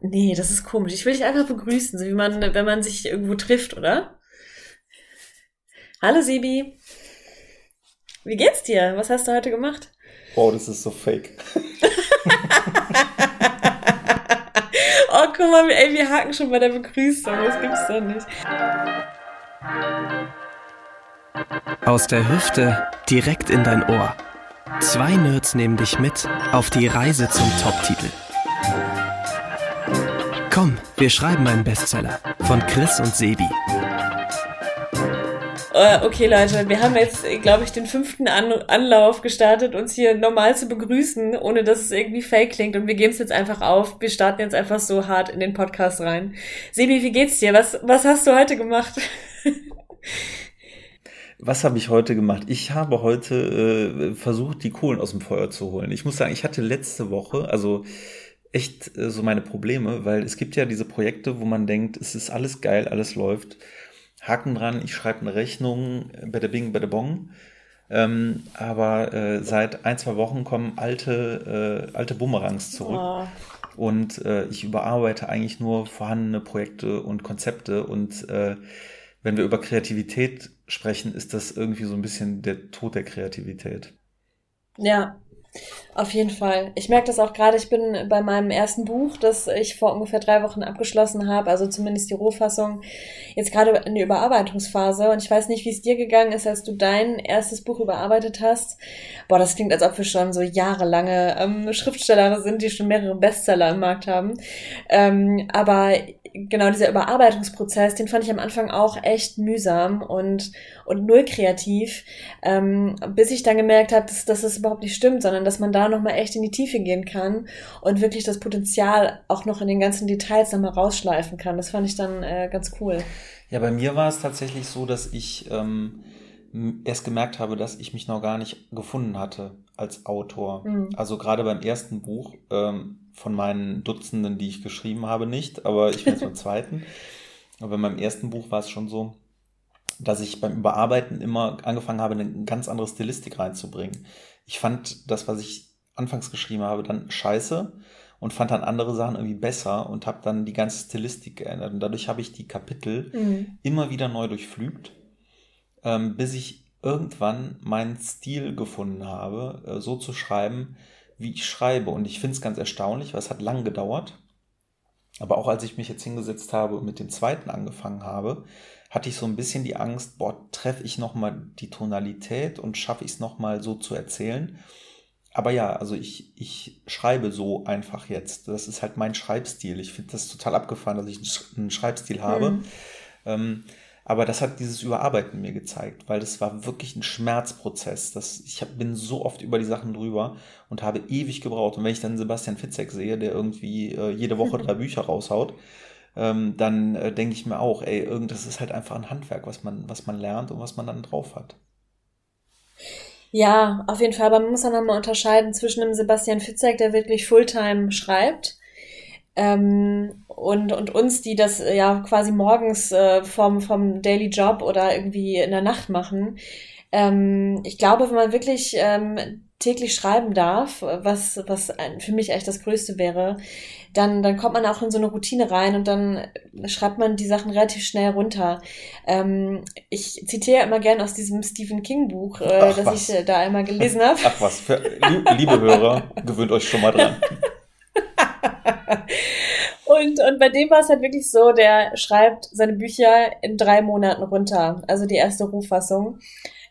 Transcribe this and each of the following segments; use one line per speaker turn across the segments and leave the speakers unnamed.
Nee, das ist komisch. Ich will dich einfach begrüßen, so wie man, wenn man sich irgendwo trifft, oder? Hallo Sibi. Wie geht's dir? Was hast du heute gemacht?
Wow, das ist so fake.
oh, guck mal, ey, wir haken schon bei der Begrüßung. Das gibt's doch nicht.
Aus der Hüfte direkt in dein Ohr. Zwei Nerds nehmen dich mit auf die Reise zum Top-Titel. Komm, wir schreiben einen Bestseller von Chris und Sebi.
Äh, okay, Leute, wir haben jetzt, glaube ich, den fünften An Anlauf gestartet, uns hier normal zu begrüßen, ohne dass es irgendwie fake klingt. Und wir geben es jetzt einfach auf. Wir starten jetzt einfach so hart in den Podcast rein. Sebi, wie geht's dir? Was, was hast du heute gemacht?
Was habe ich heute gemacht? Ich habe heute äh, versucht, die Kohlen aus dem Feuer zu holen. Ich muss sagen, ich hatte letzte Woche, also echt äh, so meine Probleme, weil es gibt ja diese Projekte, wo man denkt, es ist alles geil, alles läuft. Haken dran, ich schreibe eine Rechnung, bada bing, bada bong. Ähm, aber äh, seit ein, zwei Wochen kommen alte, äh, alte Bumerangs zurück. Oh. Und äh, ich überarbeite eigentlich nur vorhandene Projekte und Konzepte. Und äh, wenn wir über Kreativität sprechen, ist das irgendwie so ein bisschen der Tod der Kreativität.
Ja, auf jeden Fall. Ich merke das auch gerade, ich bin bei meinem ersten Buch, das ich vor ungefähr drei Wochen abgeschlossen habe, also zumindest die Rohfassung, jetzt gerade in der Überarbeitungsphase. Und ich weiß nicht, wie es dir gegangen ist, als du dein erstes Buch überarbeitet hast. Boah, das klingt, als ob wir schon so jahrelange ähm, Schriftsteller sind, die schon mehrere Bestseller im Markt haben. Ähm, aber genau dieser Überarbeitungsprozess, den fand ich am Anfang auch echt mühsam und, und null kreativ, ähm, bis ich dann gemerkt habe, dass, dass das überhaupt nicht stimmt, sondern dass man da nochmal echt in die Tiefe gehen kann und wirklich das Potenzial auch noch in den ganzen Details nochmal rausschleifen kann. Das fand ich dann äh, ganz cool.
Ja, bei mir war es tatsächlich so, dass ich ähm, erst gemerkt habe, dass ich mich noch gar nicht gefunden hatte als Autor. Mhm. Also gerade beim ersten Buch ähm, von meinen Dutzenden, die ich geschrieben habe, nicht, aber ich bin jetzt beim zweiten. Aber bei meinem ersten Buch war es schon so, dass ich beim Überarbeiten immer angefangen habe, eine ganz andere Stilistik reinzubringen. Ich fand das, was ich anfangs geschrieben habe, dann scheiße und fand dann andere Sachen irgendwie besser und habe dann die ganze Stilistik geändert. Und dadurch habe ich die Kapitel mhm. immer wieder neu durchflügt, ähm, bis ich irgendwann meinen Stil gefunden habe, äh, so zu schreiben, wie ich schreibe. Und ich finde es ganz erstaunlich, weil es hat lang gedauert. Aber auch als ich mich jetzt hingesetzt habe und mit dem zweiten angefangen habe, hatte ich so ein bisschen die Angst, boah, treffe ich nochmal die Tonalität und schaffe ich es nochmal so zu erzählen. Aber ja, also ich, ich schreibe so einfach jetzt. Das ist halt mein Schreibstil. Ich finde das total abgefahren, dass ich einen Schreibstil habe. Mhm. Ähm, aber das hat dieses Überarbeiten mir gezeigt, weil das war wirklich ein Schmerzprozess. Das, ich hab, bin so oft über die Sachen drüber und habe ewig gebraucht. Und wenn ich dann Sebastian Fitzek sehe, der irgendwie äh, jede Woche drei Bücher raushaut, ähm, dann äh, denke ich mir auch, ey, irgendwas ist halt einfach ein Handwerk, was man, was man lernt und was man dann drauf hat.
Ja, auf jeden Fall. Aber man muss dann nochmal unterscheiden zwischen dem Sebastian Fitzek, der wirklich Fulltime schreibt, ähm, und, und uns, die das äh, ja quasi morgens äh, vom, vom Daily Job oder irgendwie in der Nacht machen. Ähm, ich glaube, wenn man wirklich ähm, täglich schreiben darf, was, was für mich echt das Größte wäre, dann, dann kommt man auch in so eine Routine rein und dann schreibt man die Sachen relativ schnell runter. Ähm, ich zitiere immer gern aus diesem Stephen King Buch, äh, Ach, das was. ich äh, da einmal gelesen habe.
Ach was, für, liebe Hörer, gewöhnt euch schon mal dran.
Und, und bei dem war es halt wirklich so, der schreibt seine Bücher in drei Monaten runter. Also die erste Ruffassung.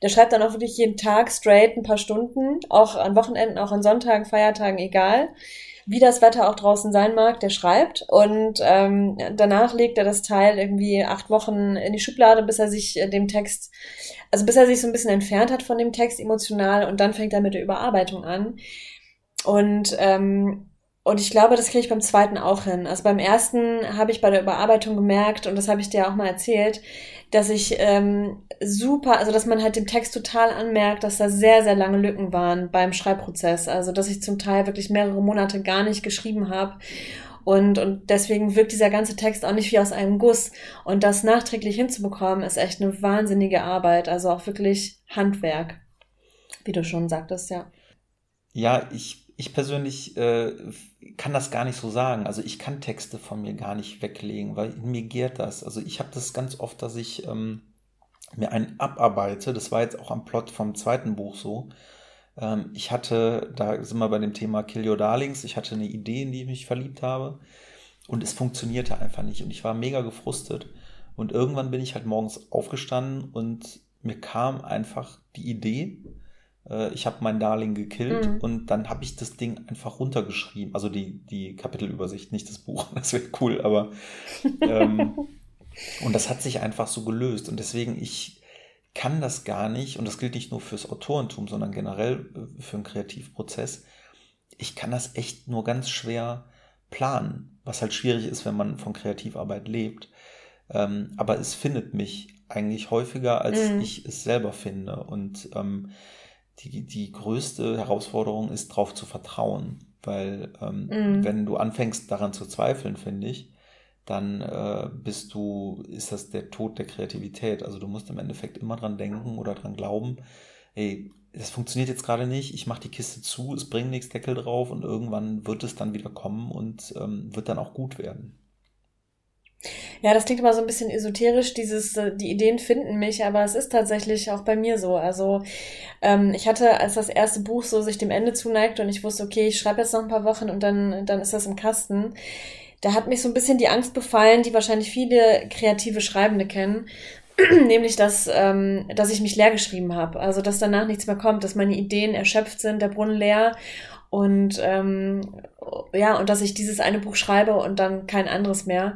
Der schreibt dann auch wirklich jeden Tag straight ein paar Stunden, auch an Wochenenden, auch an Sonntagen, Feiertagen, egal. Wie das Wetter auch draußen sein mag, der schreibt. Und ähm, danach legt er das Teil irgendwie acht Wochen in die Schublade, bis er sich äh, dem Text, also bis er sich so ein bisschen entfernt hat von dem Text emotional und dann fängt er mit der Überarbeitung an. Und ähm, und ich glaube, das kriege ich beim zweiten auch hin. Also beim ersten habe ich bei der Überarbeitung gemerkt, und das habe ich dir auch mal erzählt, dass ich ähm, super, also dass man halt dem Text total anmerkt, dass da sehr, sehr lange Lücken waren beim Schreibprozess. Also dass ich zum Teil wirklich mehrere Monate gar nicht geschrieben habe. Und, und deswegen wirkt dieser ganze Text auch nicht wie aus einem Guss. Und das nachträglich hinzubekommen, ist echt eine wahnsinnige Arbeit. Also auch wirklich Handwerk, wie du schon sagtest, ja.
Ja, ich ich persönlich äh, kann das gar nicht so sagen. Also ich kann Texte von mir gar nicht weglegen, weil in mir gärt das. Also ich habe das ganz oft, dass ich ähm, mir einen abarbeite. Das war jetzt auch am Plot vom zweiten Buch so. Ähm, ich hatte, da sind wir bei dem Thema Kill Your Darlings, ich hatte eine Idee, in die ich mich verliebt habe. Und es funktionierte einfach nicht. Und ich war mega gefrustet. Und irgendwann bin ich halt morgens aufgestanden und mir kam einfach die Idee, äh, ich habe mein Darling gekillt mhm. und dann habe ich das Ding einfach runtergeschrieben. Also die, die Kapitelübersicht, nicht das Buch, das wäre cool, aber ähm, und das hat sich einfach so gelöst. Und deswegen, ich kann das gar nicht, und das gilt nicht nur fürs Autorentum, sondern generell äh, für einen Kreativprozess. Ich kann das echt nur ganz schwer planen, was halt schwierig ist, wenn man von Kreativarbeit lebt. Ähm, aber es findet mich eigentlich häufiger, als mhm. ich es selber finde. Und ähm, die, die größte Herausforderung ist, darauf zu vertrauen. Weil ähm, mhm. wenn du anfängst daran zu zweifeln, finde ich, dann äh, bist du, ist das der Tod der Kreativität. Also du musst im Endeffekt immer dran denken oder dran glauben, ey, das funktioniert jetzt gerade nicht, ich mache die Kiste zu, es bringt nichts Deckel drauf und irgendwann wird es dann wieder kommen und ähm, wird dann auch gut werden.
Ja, das klingt immer so ein bisschen esoterisch, dieses, äh, die Ideen finden mich, aber es ist tatsächlich auch bei mir so. Also ähm, ich hatte, als das erste Buch so sich dem Ende zuneigt und ich wusste, okay, ich schreibe jetzt noch ein paar Wochen und dann, dann ist das im Kasten, da hat mich so ein bisschen die Angst befallen, die wahrscheinlich viele kreative Schreibende kennen, nämlich dass, ähm, dass ich mich leer geschrieben habe. Also dass danach nichts mehr kommt, dass meine Ideen erschöpft sind, der Brunnen leer und ähm, ja, und dass ich dieses eine Buch schreibe und dann kein anderes mehr.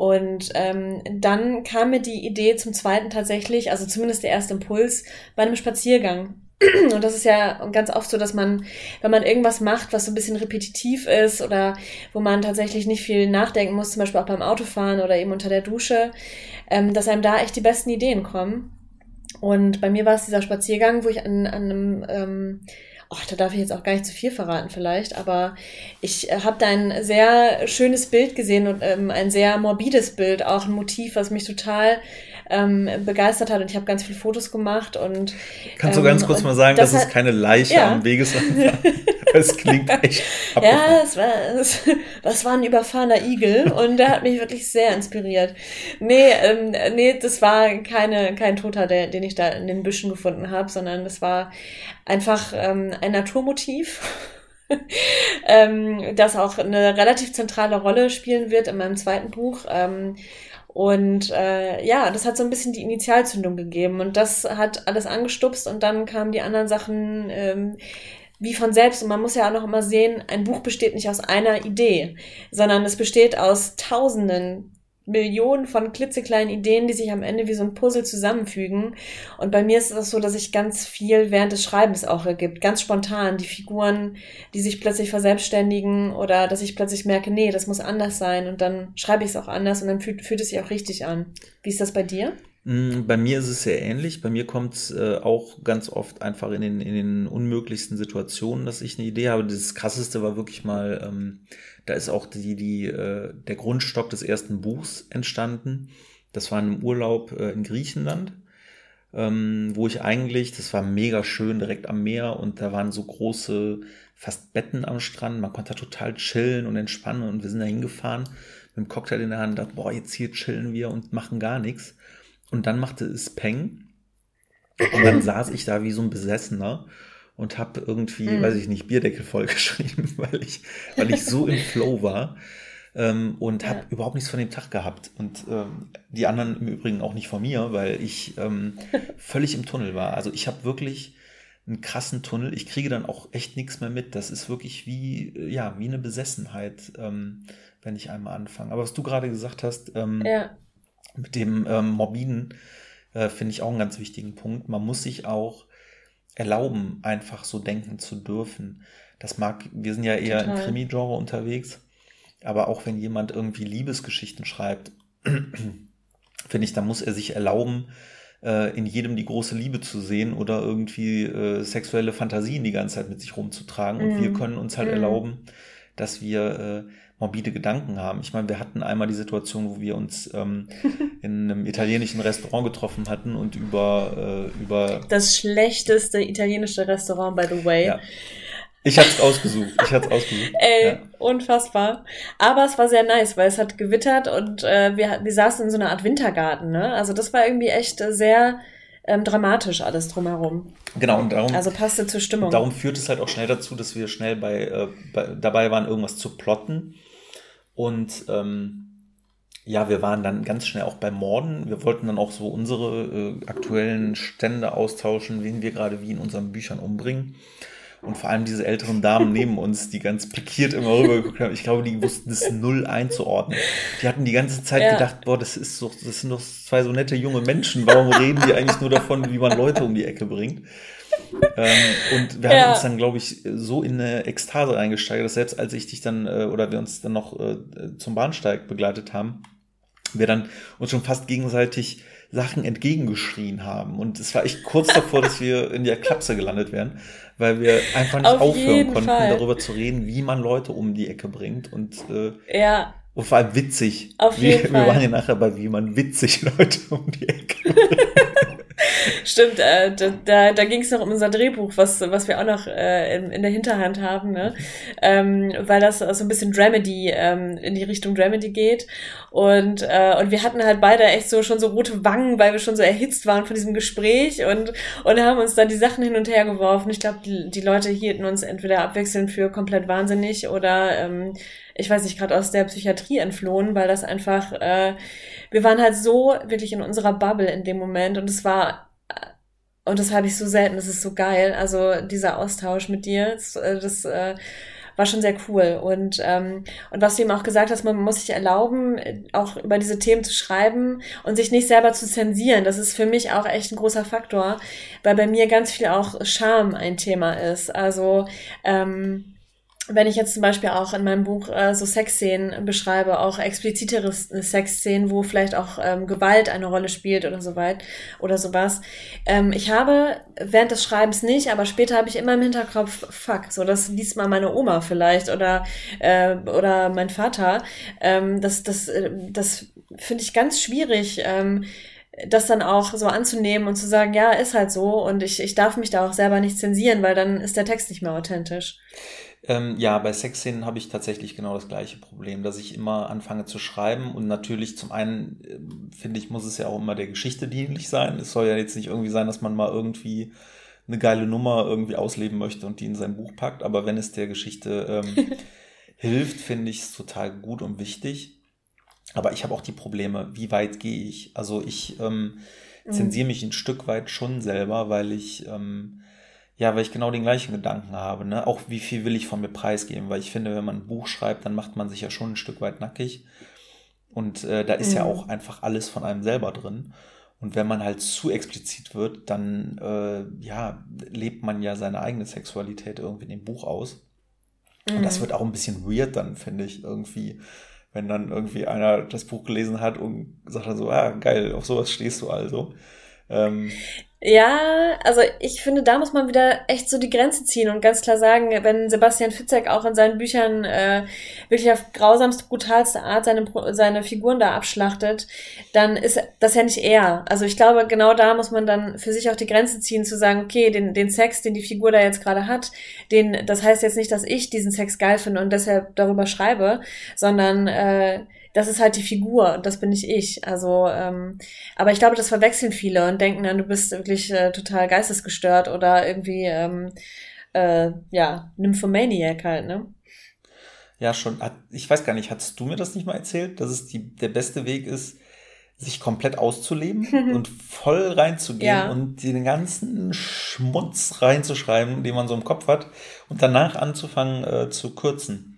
Und ähm, dann kam mir die Idee zum zweiten tatsächlich, also zumindest der erste Impuls, bei einem Spaziergang. Und das ist ja ganz oft so, dass man, wenn man irgendwas macht, was so ein bisschen repetitiv ist oder wo man tatsächlich nicht viel nachdenken muss, zum Beispiel auch beim Autofahren oder eben unter der Dusche, ähm, dass einem da echt die besten Ideen kommen. Und bei mir war es dieser Spaziergang, wo ich an, an einem ähm, oh, da darf ich jetzt auch gar nicht zu viel verraten vielleicht, aber ich äh, habe da ein sehr schönes Bild gesehen und ähm, ein sehr morbides Bild, auch ein Motiv, was mich total ähm, begeistert hat und ich habe ganz viele Fotos gemacht und
Kannst ähm, du ganz kurz mal sagen, das dass es keine Leiche ja. am Wegesrand war? Es klingt echt
Ja, es war, es, das war ein überfahrener Igel und der hat mich wirklich sehr inspiriert. Nee, ähm, nee, das war keine, kein Toter, der, den ich da in den Büschen gefunden habe, sondern das war einfach ähm, ein Naturmotiv. ähm, das auch eine relativ zentrale Rolle spielen wird in meinem zweiten Buch. Ähm, und äh, ja, das hat so ein bisschen die Initialzündung gegeben und das hat alles angestupst und dann kamen die anderen Sachen ähm, wie von selbst. Und man muss ja auch noch immer sehen, ein Buch besteht nicht aus einer Idee, sondern es besteht aus tausenden Millionen von klitzekleinen Ideen, die sich am Ende wie so ein Puzzle zusammenfügen. Und bei mir ist es so, dass sich ganz viel während des Schreibens auch ergibt. Ganz spontan. Die Figuren, die sich plötzlich verselbstständigen oder dass ich plötzlich merke, nee, das muss anders sein. Und dann schreibe ich es auch anders und dann fühlt, fühlt es sich auch richtig an. Wie ist das bei dir?
Mm, bei mir ist es sehr ähnlich. Bei mir kommt es äh, auch ganz oft einfach in den, in den unmöglichsten Situationen, dass ich eine Idee habe. Das krasseste war wirklich mal, ähm, da ist auch die, die, äh, der Grundstock des ersten Buchs entstanden. Das war ein Urlaub äh, in Griechenland, ähm, wo ich eigentlich, das war mega schön, direkt am Meer und da waren so große, fast Betten am Strand. Man konnte da total chillen und entspannen und wir sind da hingefahren mit dem Cocktail in der Hand und dachten, boah, jetzt hier chillen wir und machen gar nichts. Und dann machte es Peng. Und dann saß ich da wie so ein Besessener und habe irgendwie, mhm. weiß ich nicht, Bierdeckel vollgeschrieben, weil ich, weil ich so im Flow war ähm, und habe ja. überhaupt nichts von dem Tag gehabt. Und ähm, die anderen im Übrigen auch nicht von mir, weil ich ähm, völlig im Tunnel war. Also ich habe wirklich einen krassen Tunnel. Ich kriege dann auch echt nichts mehr mit. Das ist wirklich wie, ja, wie eine Besessenheit, ähm, wenn ich einmal anfange. Aber was du gerade gesagt hast, ähm, ja mit dem ähm, Morbiden äh, finde ich auch einen ganz wichtigen Punkt. Man muss sich auch erlauben, einfach so denken zu dürfen. Das mag, wir sind ja eher Total. im Krimi-Genre unterwegs, aber auch wenn jemand irgendwie Liebesgeschichten schreibt, finde ich, da muss er sich erlauben, äh, in jedem die große Liebe zu sehen oder irgendwie äh, sexuelle Fantasien die ganze Zeit mit sich rumzutragen. Und wir mhm. können uns halt mm. erlauben, dass wir äh, morbide Gedanken haben. Ich meine, wir hatten einmal die Situation, wo wir uns ähm, in einem italienischen Restaurant getroffen hatten und über, äh, über
das schlechteste italienische Restaurant, by the way. Ja.
Ich es ausgesucht. Ich es ausgesucht.
Ey, ja. unfassbar. Aber es war sehr nice, weil es hat gewittert und äh, wir, wir saßen in so einer Art Wintergarten. Ne? Also das war irgendwie echt sehr ähm, dramatisch alles drumherum.
Genau, und darum.
Also passte zur Stimmung.
Darum führt es halt auch schnell dazu, dass wir schnell bei, äh, bei dabei waren, irgendwas zu plotten. Und ähm, ja, wir waren dann ganz schnell auch bei Morden. Wir wollten dann auch so unsere äh, aktuellen Stände austauschen, wen wir gerade wie in unseren Büchern umbringen. Und vor allem diese älteren Damen neben uns, die ganz pikiert immer rübergeguckt haben. Ich glaube, die wussten das null einzuordnen. Die hatten die ganze Zeit ja. gedacht, boah, das ist doch, das sind doch zwei so nette junge Menschen. Warum reden die eigentlich nur davon, wie man Leute um die Ecke bringt? ähm, und wir ja. haben uns dann, glaube ich, so in eine Ekstase reingesteigert, dass selbst als ich dich dann, äh, oder wir uns dann noch äh, zum Bahnsteig begleitet haben, wir dann uns schon fast gegenseitig Sachen entgegengeschrien haben. Und es war echt kurz davor, dass wir in der Klapse gelandet wären, weil wir einfach nicht Auf aufhören konnten, Fall. darüber zu reden, wie man Leute um die Ecke bringt. Und, äh,
ja.
und vor allem witzig.
Auf jeden
wir,
Fall.
wir waren ja nachher bei, wie man witzig Leute um die Ecke bringt.
Stimmt, äh, da, da, da ging es noch um unser Drehbuch, was, was wir auch noch äh, in, in der Hinterhand haben, ne? ähm, weil das so ein bisschen Dramedy ähm, in die Richtung Dramedy geht. Und, äh, und wir hatten halt beide echt so schon so rote Wangen, weil wir schon so erhitzt waren von diesem Gespräch und, und haben uns dann die Sachen hin und her geworfen. Ich glaube, die, die Leute hielten uns entweder abwechselnd für komplett wahnsinnig oder ähm, ich weiß nicht, gerade aus der Psychiatrie entflohen, weil das einfach, äh, wir waren halt so wirklich in unserer Bubble in dem Moment und es war und das habe ich so selten, das ist so geil. Also dieser Austausch mit dir, das, äh, das äh, war schon sehr cool. Und, ähm, und was du eben auch gesagt hast, man muss sich erlauben, auch über diese Themen zu schreiben und sich nicht selber zu zensieren. Das ist für mich auch echt ein großer Faktor, weil bei mir ganz viel auch Scham ein Thema ist. Also ähm, wenn ich jetzt zum Beispiel auch in meinem Buch äh, so Sexszenen beschreibe, auch explizitere Sexszenen, wo vielleicht auch ähm, Gewalt eine Rolle spielt oder so weit oder sowas. Ähm, ich habe während des Schreibens nicht, aber später habe ich immer im Hinterkopf, fuck, so das liest mal meine Oma vielleicht oder äh, oder mein Vater. Ähm, das das äh, das finde ich ganz schwierig. Ähm, das dann auch so anzunehmen und zu sagen, ja, ist halt so und ich, ich darf mich da auch selber nicht zensieren, weil dann ist der Text nicht mehr authentisch.
Ähm, ja, bei Sexszenen habe ich tatsächlich genau das gleiche Problem, dass ich immer anfange zu schreiben und natürlich zum einen äh, finde ich, muss es ja auch immer der Geschichte dienlich sein. Es soll ja jetzt nicht irgendwie sein, dass man mal irgendwie eine geile Nummer irgendwie ausleben möchte und die in sein Buch packt, aber wenn es der Geschichte ähm, hilft, finde ich es total gut und wichtig. Aber ich habe auch die Probleme, wie weit gehe ich? Also ich ähm, mhm. zensiere mich ein Stück weit schon selber, weil ich ähm, ja, weil ich genau den gleichen Gedanken habe. Ne? Auch wie viel will ich von mir preisgeben? Weil ich finde, wenn man ein Buch schreibt, dann macht man sich ja schon ein Stück weit nackig. Und äh, da ist mhm. ja auch einfach alles von einem selber drin. Und wenn man halt zu explizit wird, dann äh, ja, lebt man ja seine eigene Sexualität irgendwie in dem Buch aus. Mhm. Und das mhm. wird auch ein bisschen weird dann, finde ich, irgendwie, wenn dann irgendwie einer das Buch gelesen hat und sagt dann so, ah, geil, auf sowas stehst du also. Ähm,
ja, also ich finde, da muss man wieder echt so die Grenze ziehen und ganz klar sagen, wenn Sebastian Fitzek auch in seinen Büchern äh, wirklich auf grausamste, brutalste Art seine, seine Figuren da abschlachtet, dann ist das ja nicht er. Also ich glaube, genau da muss man dann für sich auch die Grenze ziehen, zu sagen, okay, den, den Sex, den die Figur da jetzt gerade hat, den, das heißt jetzt nicht, dass ich diesen Sex geil finde und deshalb darüber schreibe, sondern äh, das ist halt die Figur und das bin nicht ich. Also, ähm, aber ich glaube, das verwechseln viele und denken dann, du bist wirklich äh, total geistesgestört oder irgendwie, ähm, äh, ja, Nymphomaniac halt, ne?
Ja, schon. Ich weiß gar nicht, hast du mir das nicht mal erzählt, dass es die, der beste Weg ist, sich komplett auszuleben und voll reinzugehen ja. und den ganzen Schmutz reinzuschreiben, den man so im Kopf hat und danach anzufangen äh, zu kürzen.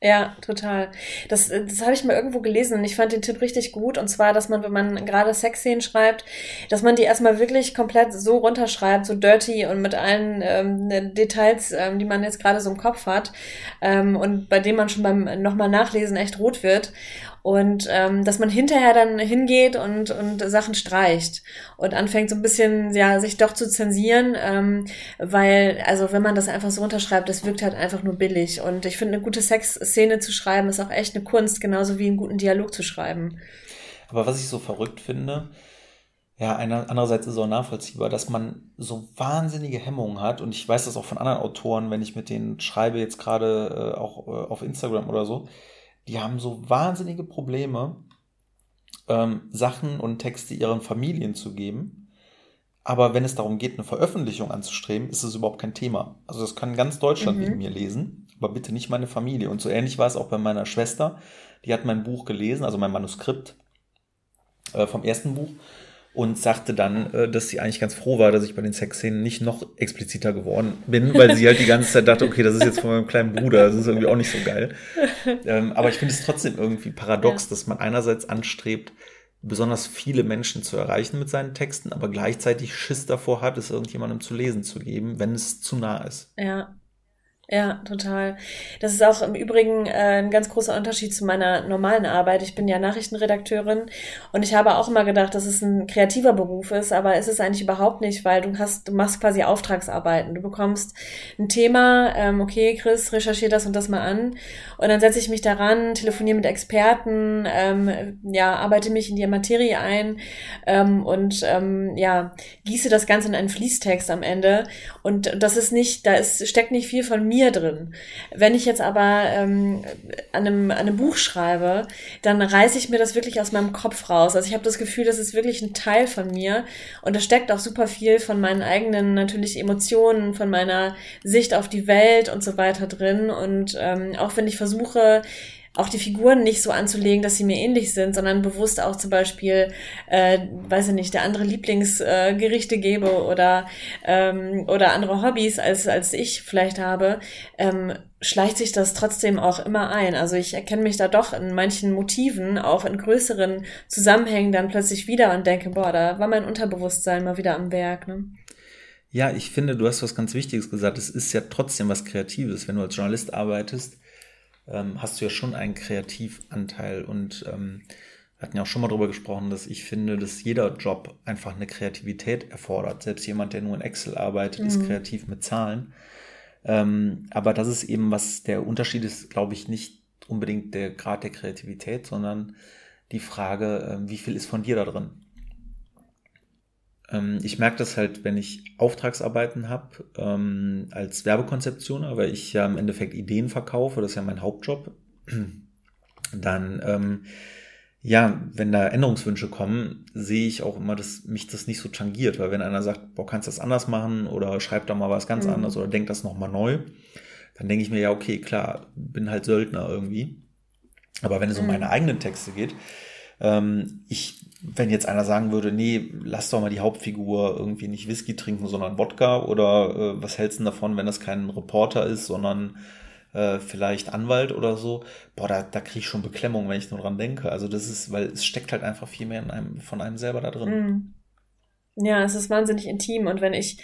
Ja, total. Das, das habe ich mal irgendwo gelesen und ich fand den Tipp richtig gut. Und zwar, dass man, wenn man gerade Sexszenen schreibt, dass man die erstmal wirklich komplett so runterschreibt, so dirty und mit allen ähm, Details, ähm, die man jetzt gerade so im Kopf hat ähm, und bei denen man schon beim nochmal Nachlesen echt rot wird. Und ähm, dass man hinterher dann hingeht und, und Sachen streicht und anfängt so ein bisschen, ja, sich doch zu zensieren, ähm, weil, also wenn man das einfach so runterschreibt, das wirkt halt einfach nur billig. Und ich finde, eine gute Sexszene zu schreiben, ist auch echt eine Kunst, genauso wie einen guten Dialog zu schreiben.
Aber was ich so verrückt finde, Ja, einer, andererseits ist es auch nachvollziehbar, dass man so wahnsinnige Hemmungen hat. Und ich weiß das auch von anderen Autoren, wenn ich mit denen schreibe, jetzt gerade äh, auch äh, auf Instagram oder so, die haben so wahnsinnige Probleme, ähm, Sachen und Texte ihren Familien zu geben. Aber wenn es darum geht, eine Veröffentlichung anzustreben, ist es überhaupt kein Thema. Also das kann ganz Deutschland mhm. wegen mir lesen, aber bitte nicht meine Familie. Und so ähnlich war es auch bei meiner Schwester. Die hat mein Buch gelesen, also mein Manuskript äh, vom ersten Buch und sagte dann, äh, dass sie eigentlich ganz froh war, dass ich bei den Sexszenen nicht noch expliziter geworden bin, weil sie halt die ganze Zeit dachte, okay, das ist jetzt von meinem kleinen Bruder, das ist irgendwie auch nicht so geil. Ähm, aber ich finde es trotzdem irgendwie paradox, ja. dass man einerseits anstrebt, besonders viele Menschen zu erreichen mit seinen Texten, aber gleichzeitig Schiss davor hat, es irgendjemandem zu lesen zu geben, wenn es zu nah ist.
Ja, ja, total. Das ist auch im Übrigen äh, ein ganz großer Unterschied zu meiner normalen Arbeit. Ich bin ja Nachrichtenredakteurin und ich habe auch immer gedacht, dass es ein kreativer Beruf ist, aber es ist eigentlich überhaupt nicht, weil du hast, du machst quasi Auftragsarbeiten. Du bekommst ein Thema, ähm, okay, Chris, recherchier das und das mal an und dann setze ich mich daran, telefoniere mit Experten, ähm, ja, arbeite mich in die Materie ein ähm, und ähm, ja, gieße das Ganze in einen Fließtext am Ende. Und das ist nicht, da ist, steckt nicht viel von mir mir drin. Wenn ich jetzt aber ähm, an, einem, an einem Buch schreibe, dann reiße ich mir das wirklich aus meinem Kopf raus. Also ich habe das Gefühl, das ist wirklich ein Teil von mir und da steckt auch super viel von meinen eigenen natürlich Emotionen, von meiner Sicht auf die Welt und so weiter drin. Und ähm, auch wenn ich versuche, auch die Figuren nicht so anzulegen, dass sie mir ähnlich sind, sondern bewusst auch zum Beispiel, äh, weiß ich nicht, der andere Lieblingsgerichte äh, gebe oder, ähm, oder andere Hobbys als, als ich vielleicht habe, ähm, schleicht sich das trotzdem auch immer ein. Also ich erkenne mich da doch in manchen Motiven, auch in größeren Zusammenhängen dann plötzlich wieder und denke, boah, da war mein Unterbewusstsein mal wieder am Werk. Ne?
Ja, ich finde, du hast was ganz Wichtiges gesagt. Es ist ja trotzdem was Kreatives, wenn du als Journalist arbeitest ähm, hast du ja schon einen Kreativanteil und ähm, wir hatten ja auch schon mal darüber gesprochen, dass ich finde, dass jeder Job einfach eine Kreativität erfordert. Selbst jemand, der nur in Excel arbeitet, mhm. ist kreativ mit Zahlen. Ähm, aber das ist eben was, der Unterschied ist, glaube ich, nicht unbedingt der Grad der Kreativität, sondern die Frage, äh, wie viel ist von dir da drin? Ähm, ich merke das halt, wenn ich Auftragsarbeiten habe ähm, als Werbekonzeption, weil ich ja im Endeffekt Ideen verkaufe, das ist ja mein Hauptjob. Dann, ähm, ja, wenn da Änderungswünsche kommen, sehe ich auch immer, dass mich das nicht so tangiert, weil wenn einer sagt, boah, kannst du das anders machen oder schreib da mal was ganz mhm. anderes oder denk das nochmal neu, dann denke ich mir, ja, okay, klar, bin halt Söldner irgendwie. Aber wenn es um mhm. meine eigenen Texte geht, ähm, ich wenn jetzt einer sagen würde, nee, lass doch mal die Hauptfigur irgendwie nicht Whisky trinken, sondern Wodka oder äh, was hältst du davon, wenn das kein Reporter ist, sondern äh, vielleicht Anwalt oder so, boah, da, da kriege ich schon Beklemmung, wenn ich nur dran denke. Also das ist, weil es steckt halt einfach viel mehr in einem, von einem selber da drin.
Mhm. Ja, es ist wahnsinnig intim. Und wenn ich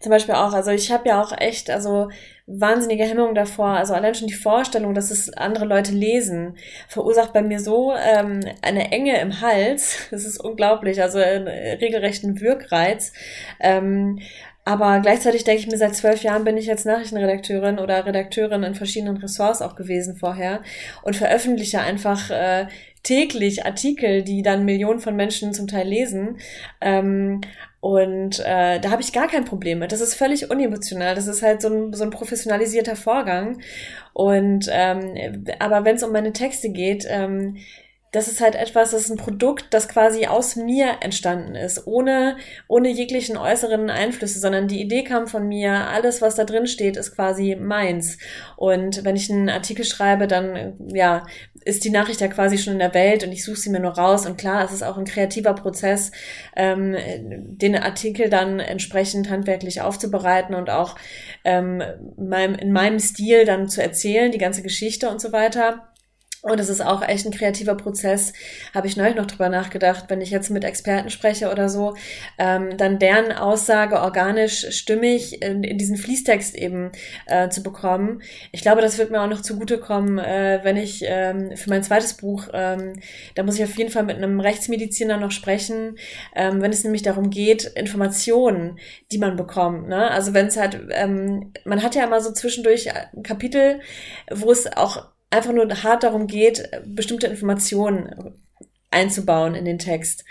zum Beispiel auch, also ich habe ja auch echt, also wahnsinnige Hemmung davor. Also allein schon die Vorstellung, dass es andere Leute lesen, verursacht bei mir so ähm, eine Enge im Hals. Das ist unglaublich. Also einen regelrechten Wirkreiz. Ähm, aber gleichzeitig denke ich mir, seit zwölf Jahren bin ich jetzt Nachrichtenredakteurin oder Redakteurin in verschiedenen Ressorts auch gewesen vorher und veröffentliche einfach äh, täglich Artikel, die dann Millionen von Menschen zum Teil lesen. Ähm, und äh, da habe ich gar kein Problem mit. Das ist völlig unemotional. Das ist halt so ein, so ein professionalisierter Vorgang. Und ähm, aber wenn es um meine Texte geht, ähm, das ist halt etwas, das ist ein Produkt, das quasi aus mir entstanden ist, ohne, ohne jeglichen äußeren Einflüsse, sondern die Idee kam von mir, alles, was da drin steht, ist quasi meins. Und wenn ich einen Artikel schreibe, dann, ja, ist die Nachricht ja quasi schon in der Welt und ich suche sie mir nur raus. Und klar, es ist auch ein kreativer Prozess, ähm, den Artikel dann entsprechend handwerklich aufzubereiten und auch ähm, meinem, in meinem Stil dann zu erzählen, die ganze Geschichte und so weiter. Und es ist auch echt ein kreativer Prozess, habe ich neulich noch drüber nachgedacht, wenn ich jetzt mit Experten spreche oder so, ähm, dann deren Aussage organisch stimmig in, in diesen Fließtext eben äh, zu bekommen. Ich glaube, das wird mir auch noch zugutekommen, äh, wenn ich ähm, für mein zweites Buch, ähm, da muss ich auf jeden Fall mit einem Rechtsmediziner noch sprechen, ähm, wenn es nämlich darum geht, Informationen, die man bekommt. Ne? Also wenn es halt, ähm, man hat ja immer so zwischendurch Kapitel, wo es auch einfach nur hart darum geht, bestimmte Informationen einzubauen in den Text.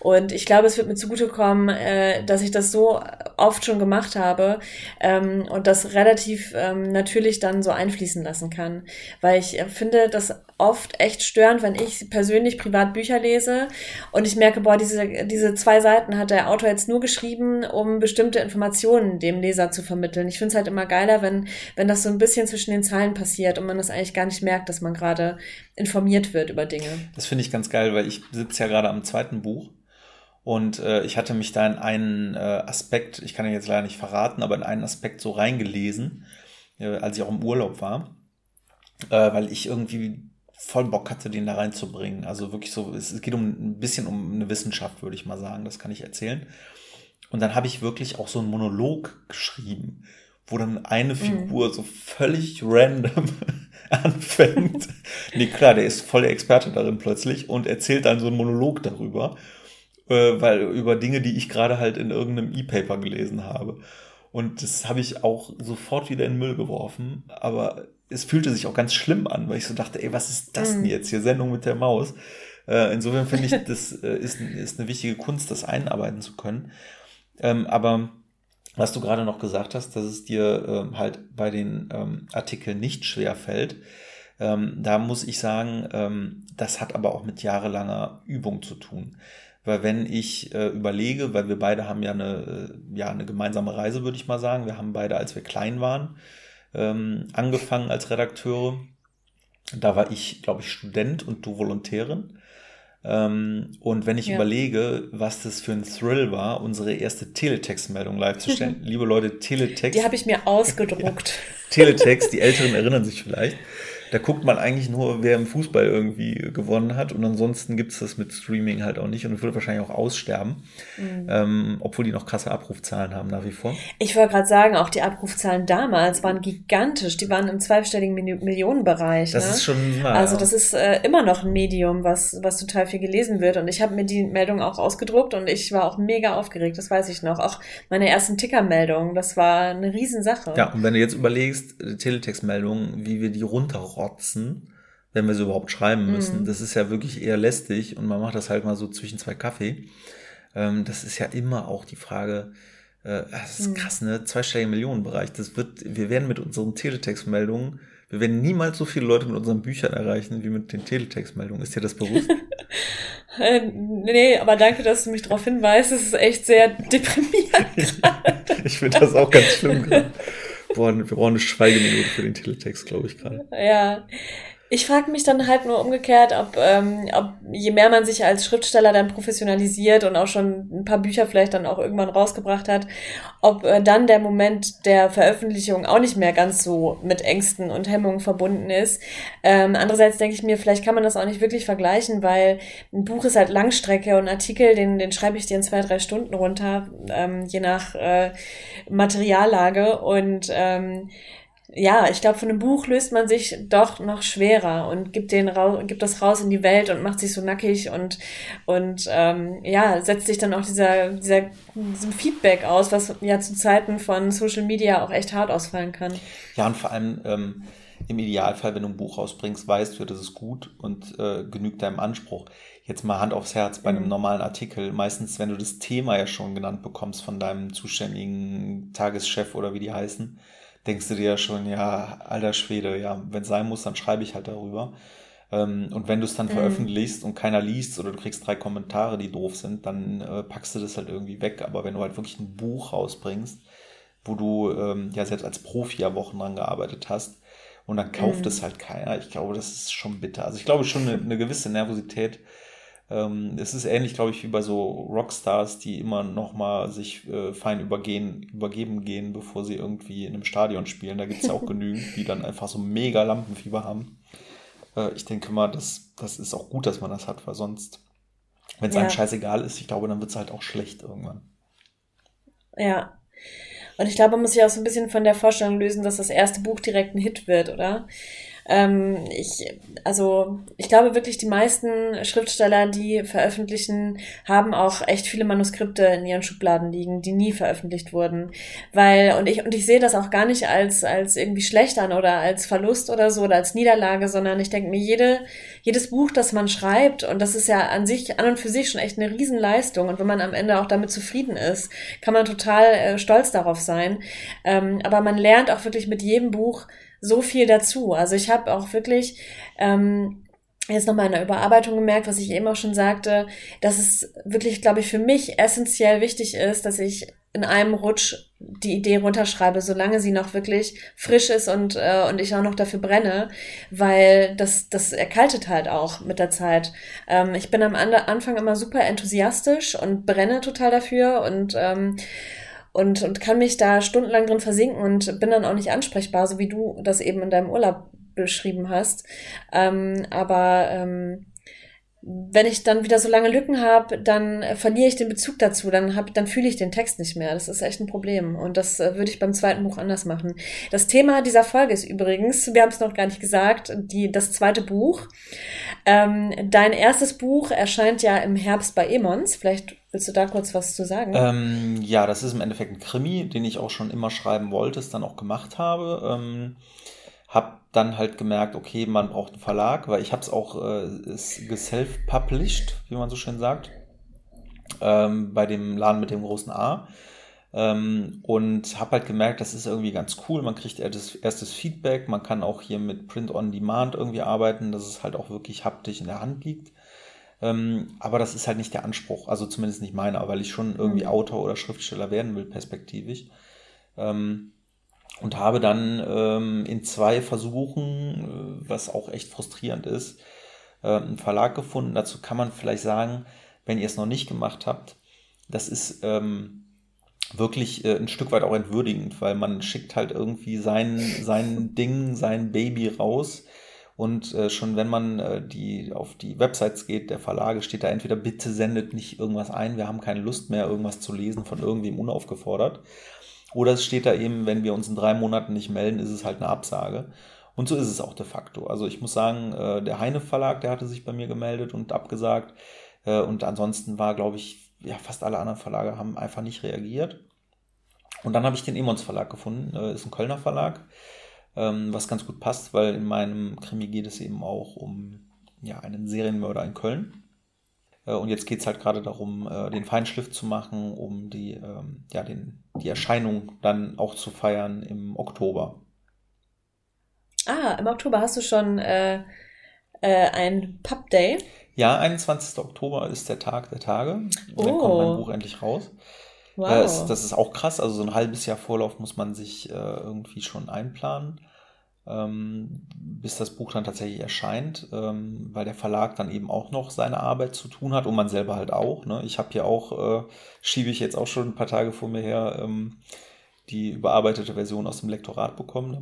Und ich glaube, es wird mir zugutekommen, äh, dass ich das so oft schon gemacht habe ähm, und das relativ ähm, natürlich dann so einfließen lassen kann. Weil ich finde das oft echt störend, wenn ich persönlich privat Bücher lese und ich merke, boah, diese, diese zwei Seiten hat der Autor jetzt nur geschrieben, um bestimmte Informationen dem Leser zu vermitteln. Ich finde es halt immer geiler, wenn, wenn das so ein bisschen zwischen den Zeilen passiert und man das eigentlich gar nicht merkt, dass man gerade informiert wird über Dinge.
Das finde ich ganz geil, weil ich sitze ja gerade am zweiten Buch und äh, ich hatte mich da in einen äh, Aspekt, ich kann ihn jetzt leider nicht verraten, aber in einen Aspekt so reingelesen, äh, als ich auch im Urlaub war, äh, weil ich irgendwie voll Bock hatte, den da reinzubringen. Also wirklich so, es geht um ein bisschen um eine Wissenschaft, würde ich mal sagen, das kann ich erzählen. Und dann habe ich wirklich auch so einen Monolog geschrieben, wo dann eine mhm. Figur mhm. so völlig random anfängt. nee, klar, der ist voll der Experte darin plötzlich und erzählt dann so einen Monolog darüber, äh, weil über Dinge, die ich gerade halt in irgendeinem E-Paper gelesen habe. Und das habe ich auch sofort wieder in den Müll geworfen. Aber es fühlte sich auch ganz schlimm an, weil ich so dachte, ey, was ist das denn mhm. jetzt hier? Sendung mit der Maus. Äh, insofern finde ich, das äh, ist, ist eine wichtige Kunst, das einarbeiten zu können. Ähm, aber was du gerade noch gesagt hast, dass es dir ähm, halt bei den ähm, Artikeln nicht schwer fällt, ähm, da muss ich sagen, ähm, das hat aber auch mit jahrelanger Übung zu tun. Weil wenn ich äh, überlege, weil wir beide haben ja eine, äh, ja eine gemeinsame Reise, würde ich mal sagen. Wir haben beide, als wir klein waren, ähm, angefangen als Redakteure. Da war ich, glaube ich, Student und du Volontärin. Ähm, und wenn ich ja. überlege, was das für ein Thrill war, unsere erste Teletext-Meldung live zu stellen. Liebe Leute, Teletext.
Die habe ich mir ausgedruckt.
ja. Teletext, die Älteren erinnern sich vielleicht. Da guckt man eigentlich nur, wer im Fußball irgendwie gewonnen hat. Und ansonsten gibt es das mit Streaming halt auch nicht und würde wahrscheinlich auch aussterben. Mhm. Ähm, obwohl die noch krasse Abrufzahlen haben nach wie vor.
Ich wollte gerade sagen, auch die Abrufzahlen damals waren gigantisch. Die waren im zweistelligen Millionenbereich.
Das
ne?
ist schon
wahr. Also das ist äh, immer noch ein Medium, was, was total viel gelesen wird. Und ich habe mir die Meldung auch ausgedruckt und ich war auch mega aufgeregt, das weiß ich noch. Auch meine ersten Tickermeldungen, das war eine Riesensache.
Ja, und wenn du jetzt überlegst, Teletextmeldungen, wie wir die runterrollen, rotzen, wenn wir sie überhaupt schreiben müssen. Mhm. Das ist ja wirklich eher lästig und man macht das halt mal so zwischen zwei Kaffee. Ähm, das ist ja immer auch die Frage, äh, das ist mhm. krass, ne? Zweistelliger Millionenbereich. Das wird, wir werden mit unseren Teletextmeldungen, wir werden niemals so viele Leute mit unseren Büchern erreichen wie mit den Teletextmeldungen. Ist dir das bewusst?
äh, nee, aber danke, dass du mich darauf hinweist. Es ist echt sehr deprimierend.
ich finde das auch ganz schlimm gerade. Boah, wir brauchen eine Schweigeminute für den Teletext, glaube ich gerade.
Ja. Ich frage mich dann halt nur umgekehrt, ob, ähm, ob je mehr man sich als Schriftsteller dann professionalisiert und auch schon ein paar Bücher vielleicht dann auch irgendwann rausgebracht hat, ob äh, dann der Moment der Veröffentlichung auch nicht mehr ganz so mit Ängsten und Hemmungen verbunden ist. Ähm, andererseits denke ich mir, vielleicht kann man das auch nicht wirklich vergleichen, weil ein Buch ist halt Langstrecke und Artikel, den, den schreibe ich dir in zwei, drei Stunden runter, ähm, je nach äh, Materiallage und ähm, ja, ich glaube, von einem Buch löst man sich doch noch schwerer und gibt den raus, gibt das raus in die Welt und macht sich so nackig und und ähm, ja, setzt sich dann auch dieser, dieser diesem Feedback aus, was ja zu Zeiten von Social Media auch echt hart ausfallen kann.
Ja, und vor allem ähm, im Idealfall, wenn du ein Buch rausbringst, weißt du, das ist gut und äh, genügt deinem Anspruch. Jetzt mal Hand aufs Herz bei einem mhm. normalen Artikel. Meistens, wenn du das Thema ja schon genannt bekommst von deinem zuständigen Tageschef oder wie die heißen, denkst du dir ja schon, ja, alter Schwede, ja, wenn es sein muss, dann schreibe ich halt darüber. Ähm, und wenn du es dann mhm. veröffentlichst und keiner liest oder du kriegst drei Kommentare, die doof sind, dann äh, packst du das halt irgendwie weg. Aber wenn du halt wirklich ein Buch rausbringst, wo du ähm, ja selbst als Profi ja Wochen dran gearbeitet hast und dann kauft mhm. es halt keiner, ich glaube, das ist schon bitter. Also ich glaube schon eine, eine gewisse Nervosität ähm, es ist ähnlich, glaube ich, wie bei so Rockstars, die immer noch mal sich äh, fein übergehen, übergeben gehen, bevor sie irgendwie in einem Stadion spielen. Da gibt es ja auch genügend, die dann einfach so mega Lampenfieber haben. Äh, ich denke mal, das, das ist auch gut, dass man das hat, weil sonst, wenn es ja. einem scheißegal ist, ich glaube, dann wird es halt auch schlecht irgendwann.
Ja. Und ich glaube, man muss sich auch so ein bisschen von der Vorstellung lösen, dass das erste Buch direkt ein Hit wird, oder? Ähm, ich, also ich glaube wirklich, die meisten Schriftsteller, die veröffentlichen, haben auch echt viele Manuskripte in ihren Schubladen liegen, die nie veröffentlicht wurden. Weil, und ich, und ich sehe das auch gar nicht als, als irgendwie schlecht an oder als Verlust oder so oder als Niederlage, sondern ich denke mir, jede, jedes Buch, das man schreibt, und das ist ja an sich, an und für sich schon echt eine Riesenleistung. Und wenn man am Ende auch damit zufrieden ist, kann man total äh, stolz darauf sein. Ähm, aber man lernt auch wirklich mit jedem Buch so viel dazu. Also ich habe auch wirklich ähm, jetzt nochmal in der Überarbeitung gemerkt, was ich eben auch schon sagte, dass es wirklich, glaube ich, für mich essentiell wichtig ist, dass ich in einem Rutsch die Idee runterschreibe, solange sie noch wirklich frisch ist und, äh, und ich auch noch dafür brenne, weil das, das erkaltet halt auch mit der Zeit. Ähm, ich bin am Anfang immer super enthusiastisch und brenne total dafür und ähm, und, und kann mich da stundenlang drin versinken und bin dann auch nicht ansprechbar, so wie du das eben in deinem Urlaub beschrieben hast. Ähm, aber ähm, wenn ich dann wieder so lange Lücken habe, dann verliere ich den Bezug dazu, dann hab, dann fühle ich den Text nicht mehr. Das ist echt ein Problem und das äh, würde ich beim zweiten Buch anders machen. Das Thema dieser Folge ist übrigens, wir haben es noch gar nicht gesagt, die das zweite Buch. Ähm, dein erstes Buch erscheint ja im Herbst bei Emons. Vielleicht willst du da kurz was zu sagen?
Ähm, ja, das ist im Endeffekt ein Krimi, den ich auch schon immer schreiben wollte, es dann auch gemacht habe. Ähm, hab dann halt gemerkt, okay, man braucht einen Verlag, weil ich habe es auch äh, geself-published, wie man so schön sagt, ähm, bei dem Laden mit dem großen A. Ähm, und habe halt gemerkt, das ist irgendwie ganz cool. Man kriegt erstes, erstes Feedback, man kann auch hier mit Print on Demand irgendwie arbeiten, dass es halt auch wirklich haptisch in der Hand liegt. Ähm, aber das ist halt nicht der Anspruch, also zumindest nicht meiner, weil ich schon irgendwie mhm. Autor oder Schriftsteller werden will, perspektivisch. Ähm, und habe dann ähm, in zwei Versuchen, äh, was auch echt frustrierend ist, äh, einen Verlag gefunden. Dazu kann man vielleicht sagen, wenn ihr es noch nicht gemacht habt, das ist ähm, wirklich äh, ein Stück weit auch entwürdigend, weil man schickt halt irgendwie sein, sein Ding, sein Baby raus. Und äh, schon wenn man äh, die auf die Websites geht, der Verlage, steht da entweder bitte sendet nicht irgendwas ein, wir haben keine Lust mehr, irgendwas zu lesen von irgendwem unaufgefordert. Oder es steht da eben, wenn wir uns in drei Monaten nicht melden, ist es halt eine Absage. Und so ist es auch de facto. Also ich muss sagen, äh, der Heine Verlag, der hatte sich bei mir gemeldet und abgesagt. Äh, und ansonsten war, glaube ich, ja, fast alle anderen Verlage haben einfach nicht reagiert. Und dann habe ich den Emons Verlag gefunden, äh, ist ein Kölner Verlag, ähm, was ganz gut passt, weil in meinem Krimi geht es eben auch um ja, einen Serienmörder in Köln. Äh, und jetzt geht es halt gerade darum, äh, den Feinschliff zu machen, um die, ähm, ja, den, die Erscheinung dann auch zu feiern im Oktober.
Ah, im Oktober hast du schon äh, äh, ein Pub Day?
Ja, 21. Oktober ist der Tag der Tage. Oh. Dann kommt mein Buch endlich raus. Wow. Das, das, ist auch krass. Also so ein halbes Jahr Vorlauf muss man sich äh, irgendwie schon einplanen ähm, bis das Buch dann tatsächlich erscheint, ähm, weil der Verlag dann eben auch noch seine Arbeit zu tun hat und man selber halt auch. Ne? Ich habe hier auch, äh, schiebe ich jetzt auch schon ein paar Tage vor mir her, ähm, die überarbeitete Version aus dem Lektorat bekommen.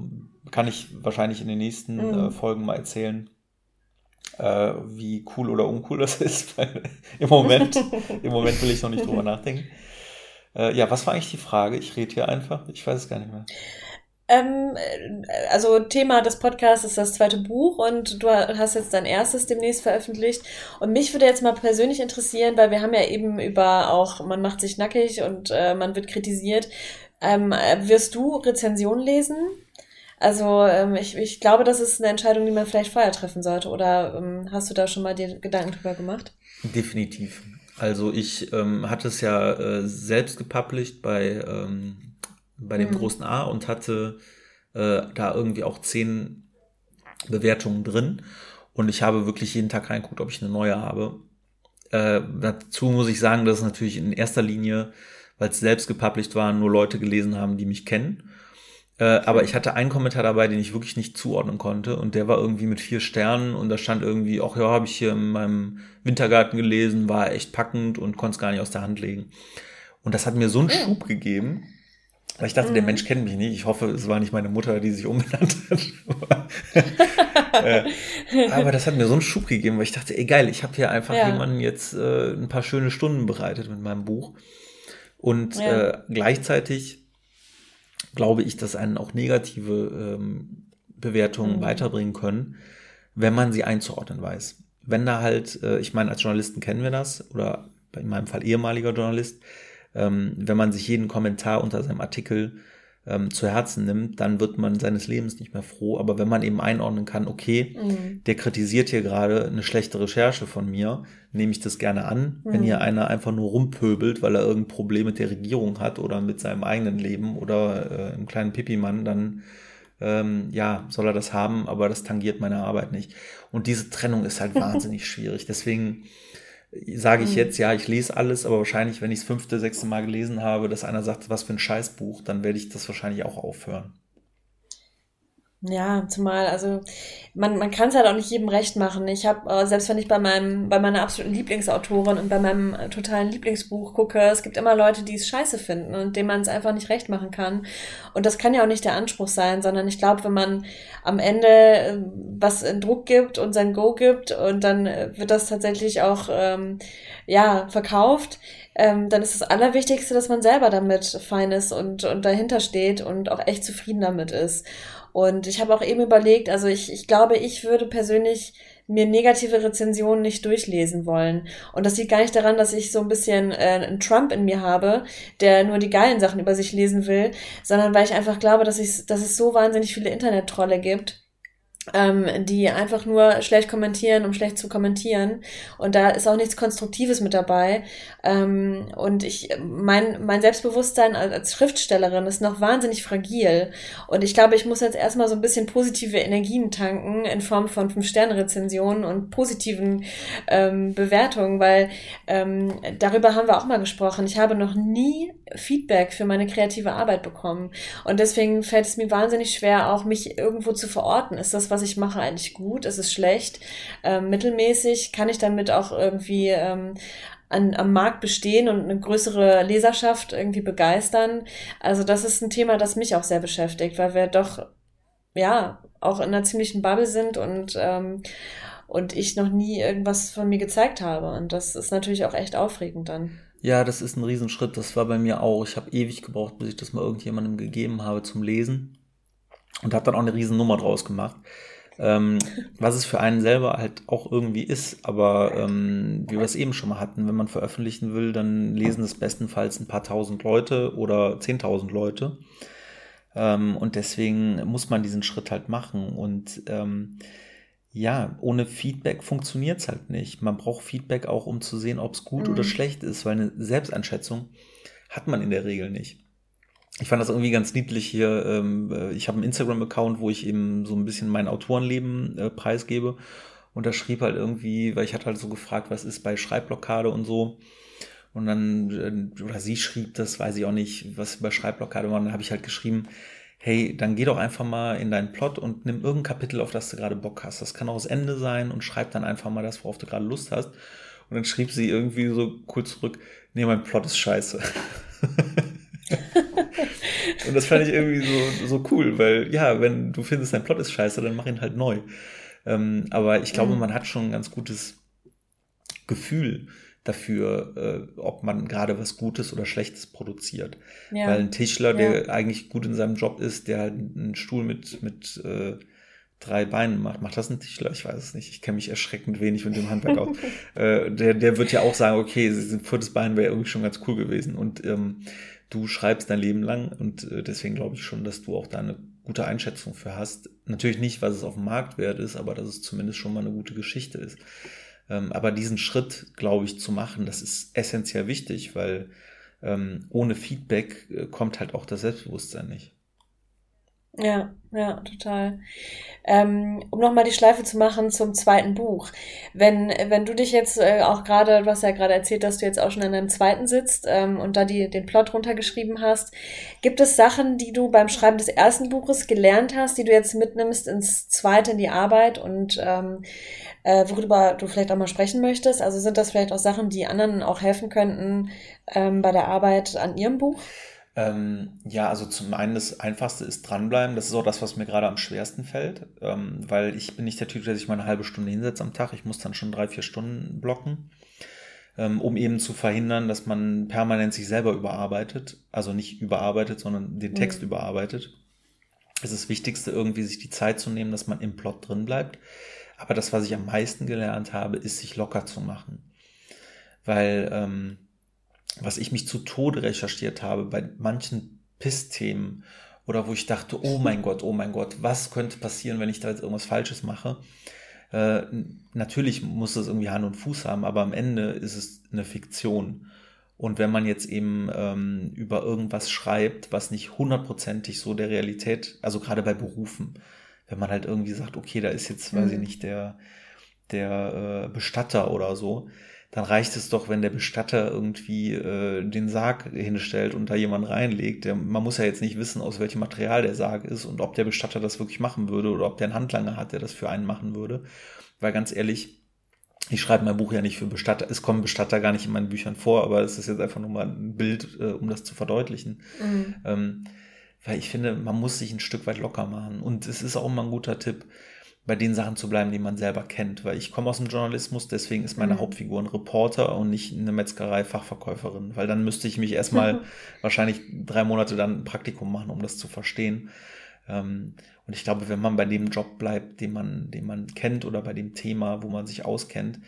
Dann kann ich wahrscheinlich in den nächsten mhm. äh, Folgen mal erzählen, äh, wie cool oder uncool das ist, weil im Moment, im Moment will ich noch nicht drüber nachdenken. Äh, ja, was war eigentlich die Frage? Ich rede hier einfach, ich weiß es gar nicht mehr.
Ähm, also Thema des Podcasts ist das zweite Buch und du hast jetzt dein erstes demnächst veröffentlicht. Und mich würde jetzt mal persönlich interessieren, weil wir haben ja eben über auch, man macht sich nackig und äh, man wird kritisiert. Ähm, wirst du Rezensionen lesen? Also ähm, ich, ich glaube, das ist eine Entscheidung, die man vielleicht vorher treffen sollte. Oder ähm, hast du da schon mal dir Gedanken drüber gemacht?
Definitiv. Also ich ähm, hatte es ja äh, selbst gepublished bei ähm, bei dem mhm. großen A und hatte äh, da irgendwie auch zehn Bewertungen drin. Und ich habe wirklich jeden Tag reingeguckt, ob ich eine neue habe. Äh, dazu muss ich sagen, dass es natürlich in erster Linie, weil es selbst gepublished war, nur Leute gelesen haben, die mich kennen. Äh, aber ich hatte einen Kommentar dabei, den ich wirklich nicht zuordnen konnte. Und der war irgendwie mit vier Sternen und da stand irgendwie, ach ja, habe ich hier in meinem Wintergarten gelesen, war echt packend und konnte es gar nicht aus der Hand legen. Und das hat mir so einen oh. Schub gegeben, weil ich dachte, mhm. der Mensch kennt mich nicht. Ich hoffe, es war nicht meine Mutter, die sich umbenannt hat. Äh, aber das hat mir so einen Schub gegeben, weil ich dachte, egal, ich habe hier einfach ja. jemanden jetzt äh, ein paar schöne Stunden bereitet mit meinem Buch. Und ja. äh, gleichzeitig glaube ich, dass einen auch negative ähm, Bewertungen mhm. weiterbringen können, wenn man sie einzuordnen weiß. Wenn da halt, äh, ich meine, als Journalisten kennen wir das, oder in meinem Fall ehemaliger Journalist, ähm, wenn man sich jeden Kommentar unter seinem Artikel ähm, zu Herzen nimmt, dann wird man seines Lebens nicht mehr froh. Aber wenn man eben einordnen kann, okay, mhm. der kritisiert hier gerade eine schlechte Recherche von mir, nehme ich das gerne an. Mhm. Wenn hier einer einfach nur rumpöbelt, weil er irgendein Problem mit der Regierung hat oder mit seinem eigenen Leben oder äh, einem kleinen Pipimann, dann ähm, ja, soll er das haben, aber das tangiert meine Arbeit nicht. Und diese Trennung ist halt wahnsinnig schwierig. Deswegen sage ich mhm. jetzt, ja, ich lese alles, aber wahrscheinlich, wenn ich das fünfte, sechste Mal gelesen habe, dass einer sagt, was für ein Scheißbuch, dann werde ich das wahrscheinlich auch aufhören.
Ja, zumal, also man, man kann es halt auch nicht jedem recht machen. Ich habe, äh, selbst wenn ich bei meinem, bei meiner absoluten Lieblingsautorin und bei meinem äh, totalen Lieblingsbuch gucke, es gibt immer Leute, die es scheiße finden und denen man es einfach nicht recht machen kann. Und das kann ja auch nicht der Anspruch sein, sondern ich glaube, wenn man am Ende äh, was in Druck gibt und sein Go gibt und dann äh, wird das tatsächlich auch ähm, ja verkauft, ähm, dann ist das Allerwichtigste, dass man selber damit fein ist und, und dahinter steht und auch echt zufrieden damit ist. Und ich habe auch eben überlegt, also ich, ich glaube, ich würde persönlich mir negative Rezensionen nicht durchlesen wollen. Und das liegt gar nicht daran, dass ich so ein bisschen äh, einen Trump in mir habe, der nur die geilen Sachen über sich lesen will, sondern weil ich einfach glaube, dass, ich, dass es so wahnsinnig viele Internet-Trolle gibt ähm, die einfach nur schlecht kommentieren, um schlecht zu kommentieren. Und da ist auch nichts Konstruktives mit dabei. Ähm, und ich, mein, mein Selbstbewusstsein als, als Schriftstellerin ist noch wahnsinnig fragil. Und ich glaube, ich muss jetzt erstmal so ein bisschen positive Energien tanken in Form von Fünf-Sterne-Rezensionen und positiven ähm, Bewertungen, weil ähm, darüber haben wir auch mal gesprochen. Ich habe noch nie Feedback für meine kreative Arbeit bekommen. Und deswegen fällt es mir wahnsinnig schwer, auch mich irgendwo zu verorten. Ist das, was ich mache, eigentlich gut? Ist es schlecht? Ähm, mittelmäßig? Kann ich damit auch irgendwie ähm, an, am Markt bestehen und eine größere Leserschaft irgendwie begeistern? Also das ist ein Thema, das mich auch sehr beschäftigt, weil wir doch, ja, auch in einer ziemlichen Bubble sind und ähm, und ich noch nie irgendwas von mir gezeigt habe. Und das ist natürlich auch echt aufregend dann.
Ja, das ist ein Riesenschritt. Das war bei mir auch. Ich habe ewig gebraucht, bis ich das mal irgendjemandem gegeben habe zum Lesen. Und habe dann auch eine Riesennummer draus gemacht. Ähm, was es für einen selber halt auch irgendwie ist. Aber ähm, wie wir es eben schon mal hatten, wenn man veröffentlichen will, dann lesen es bestenfalls ein paar tausend Leute oder zehntausend Leute. Ähm, und deswegen muss man diesen Schritt halt machen. Und ähm, ja, ohne Feedback funktioniert es halt nicht. Man braucht Feedback auch, um zu sehen, ob es gut mhm. oder schlecht ist, weil eine Selbsteinschätzung hat man in der Regel nicht. Ich fand das irgendwie ganz niedlich hier. Ähm, äh, ich habe einen Instagram-Account, wo ich eben so ein bisschen mein Autorenleben äh, preisgebe. Und da schrieb halt irgendwie, weil ich hatte halt so gefragt, was ist bei Schreibblockade und so. Und dann, äh, oder sie schrieb das, weiß ich auch nicht, was bei Schreibblockade war. Und dann habe ich halt geschrieben, hey, dann geh doch einfach mal in deinen Plot und nimm irgendein Kapitel, auf das du gerade Bock hast. Das kann auch das Ende sein und schreib dann einfach mal das, worauf du gerade Lust hast. Und dann schrieb sie irgendwie so kurz zurück, nee, mein Plot ist scheiße. und das fand ich irgendwie so, so cool, weil ja, wenn du findest, dein Plot ist scheiße, dann mach ihn halt neu. Ähm, aber ich glaube, mhm. man hat schon ein ganz gutes Gefühl dafür, äh, ob man gerade was Gutes oder Schlechtes produziert. Ja. Weil ein Tischler, der ja. eigentlich gut in seinem Job ist, der halt einen Stuhl mit, mit äh, drei Beinen macht. Macht das ein Tischler? Ich weiß es nicht. Ich kenne mich erschreckend wenig mit dem Handwerk aus. äh, der, der wird ja auch sagen, okay, ein viertes Bein wäre irgendwie schon ganz cool gewesen. Und ähm, du schreibst dein Leben lang und äh, deswegen glaube ich schon, dass du auch da eine gute Einschätzung für hast. Natürlich nicht, was es auf dem Markt wert ist, aber dass es zumindest schon mal eine gute Geschichte ist. Ähm, aber diesen Schritt, glaube ich, zu machen, das ist essentiell wichtig, weil ähm, ohne Feedback äh, kommt halt auch das Selbstbewusstsein nicht.
Ja, ja, total. Ähm, um nochmal die Schleife zu machen zum zweiten Buch. Wenn, wenn du dich jetzt äh, auch gerade, du hast ja gerade erzählt, dass du jetzt auch schon an deinem zweiten sitzt ähm, und da die, den Plot runtergeschrieben hast, gibt es Sachen, die du beim Schreiben des ersten Buches gelernt hast, die du jetzt mitnimmst ins zweite, in die Arbeit und ähm, äh, worüber du vielleicht auch mal sprechen möchtest? Also sind das vielleicht auch Sachen, die anderen auch helfen könnten ähm, bei der Arbeit an ihrem Buch?
Ähm, ja, also zum einen das Einfachste ist dranbleiben. Das ist auch das, was mir gerade am schwersten fällt, ähm, weil ich bin nicht der Typ, der sich mal eine halbe Stunde hinsetzt am Tag. Ich muss dann schon drei, vier Stunden blocken, ähm, um eben zu verhindern, dass man permanent sich selber überarbeitet. Also nicht überarbeitet, sondern den Text mhm. überarbeitet. ist das Wichtigste, irgendwie sich die Zeit zu nehmen, dass man im Plot drin bleibt. Aber das, was ich am meisten gelernt habe, ist, sich locker zu machen. Weil, ähm, was ich mich zu Tode recherchiert habe bei manchen Piss-Themen oder wo ich dachte, oh mein Gott, oh mein Gott, was könnte passieren, wenn ich da jetzt irgendwas Falsches mache? Äh, natürlich muss es irgendwie Hand und Fuß haben, aber am Ende ist es eine Fiktion. Und wenn man jetzt eben ähm, über irgendwas schreibt, was nicht hundertprozentig so der Realität, also gerade bei Berufen, wenn man halt irgendwie sagt, okay, da ist jetzt, mhm. weiß ich mhm. nicht, der, der äh, Bestatter oder so, dann reicht es doch, wenn der Bestatter irgendwie äh, den Sarg hinstellt und da jemand reinlegt. Der, man muss ja jetzt nicht wissen, aus welchem Material der Sarg ist und ob der Bestatter das wirklich machen würde oder ob der einen Handlanger hat, der das für einen machen würde. Weil ganz ehrlich, ich schreibe mein Buch ja nicht für Bestatter. Es kommen Bestatter gar nicht in meinen Büchern vor, aber es ist jetzt einfach nur mal ein Bild, äh, um das zu verdeutlichen. Mhm. Ähm, weil ich finde, man muss sich ein Stück weit locker machen. Und es ist auch mal ein guter Tipp, bei den Sachen zu bleiben, die man selber kennt. Weil ich komme aus dem Journalismus, deswegen ist meine mhm. Hauptfigur ein Reporter und nicht eine Metzgerei-Fachverkäuferin. Weil dann müsste ich mich erstmal wahrscheinlich drei Monate dann ein Praktikum machen, um das zu verstehen. Ähm, und ich glaube, wenn man bei dem Job bleibt, den man, den man kennt oder bei dem Thema, wo man sich auskennt,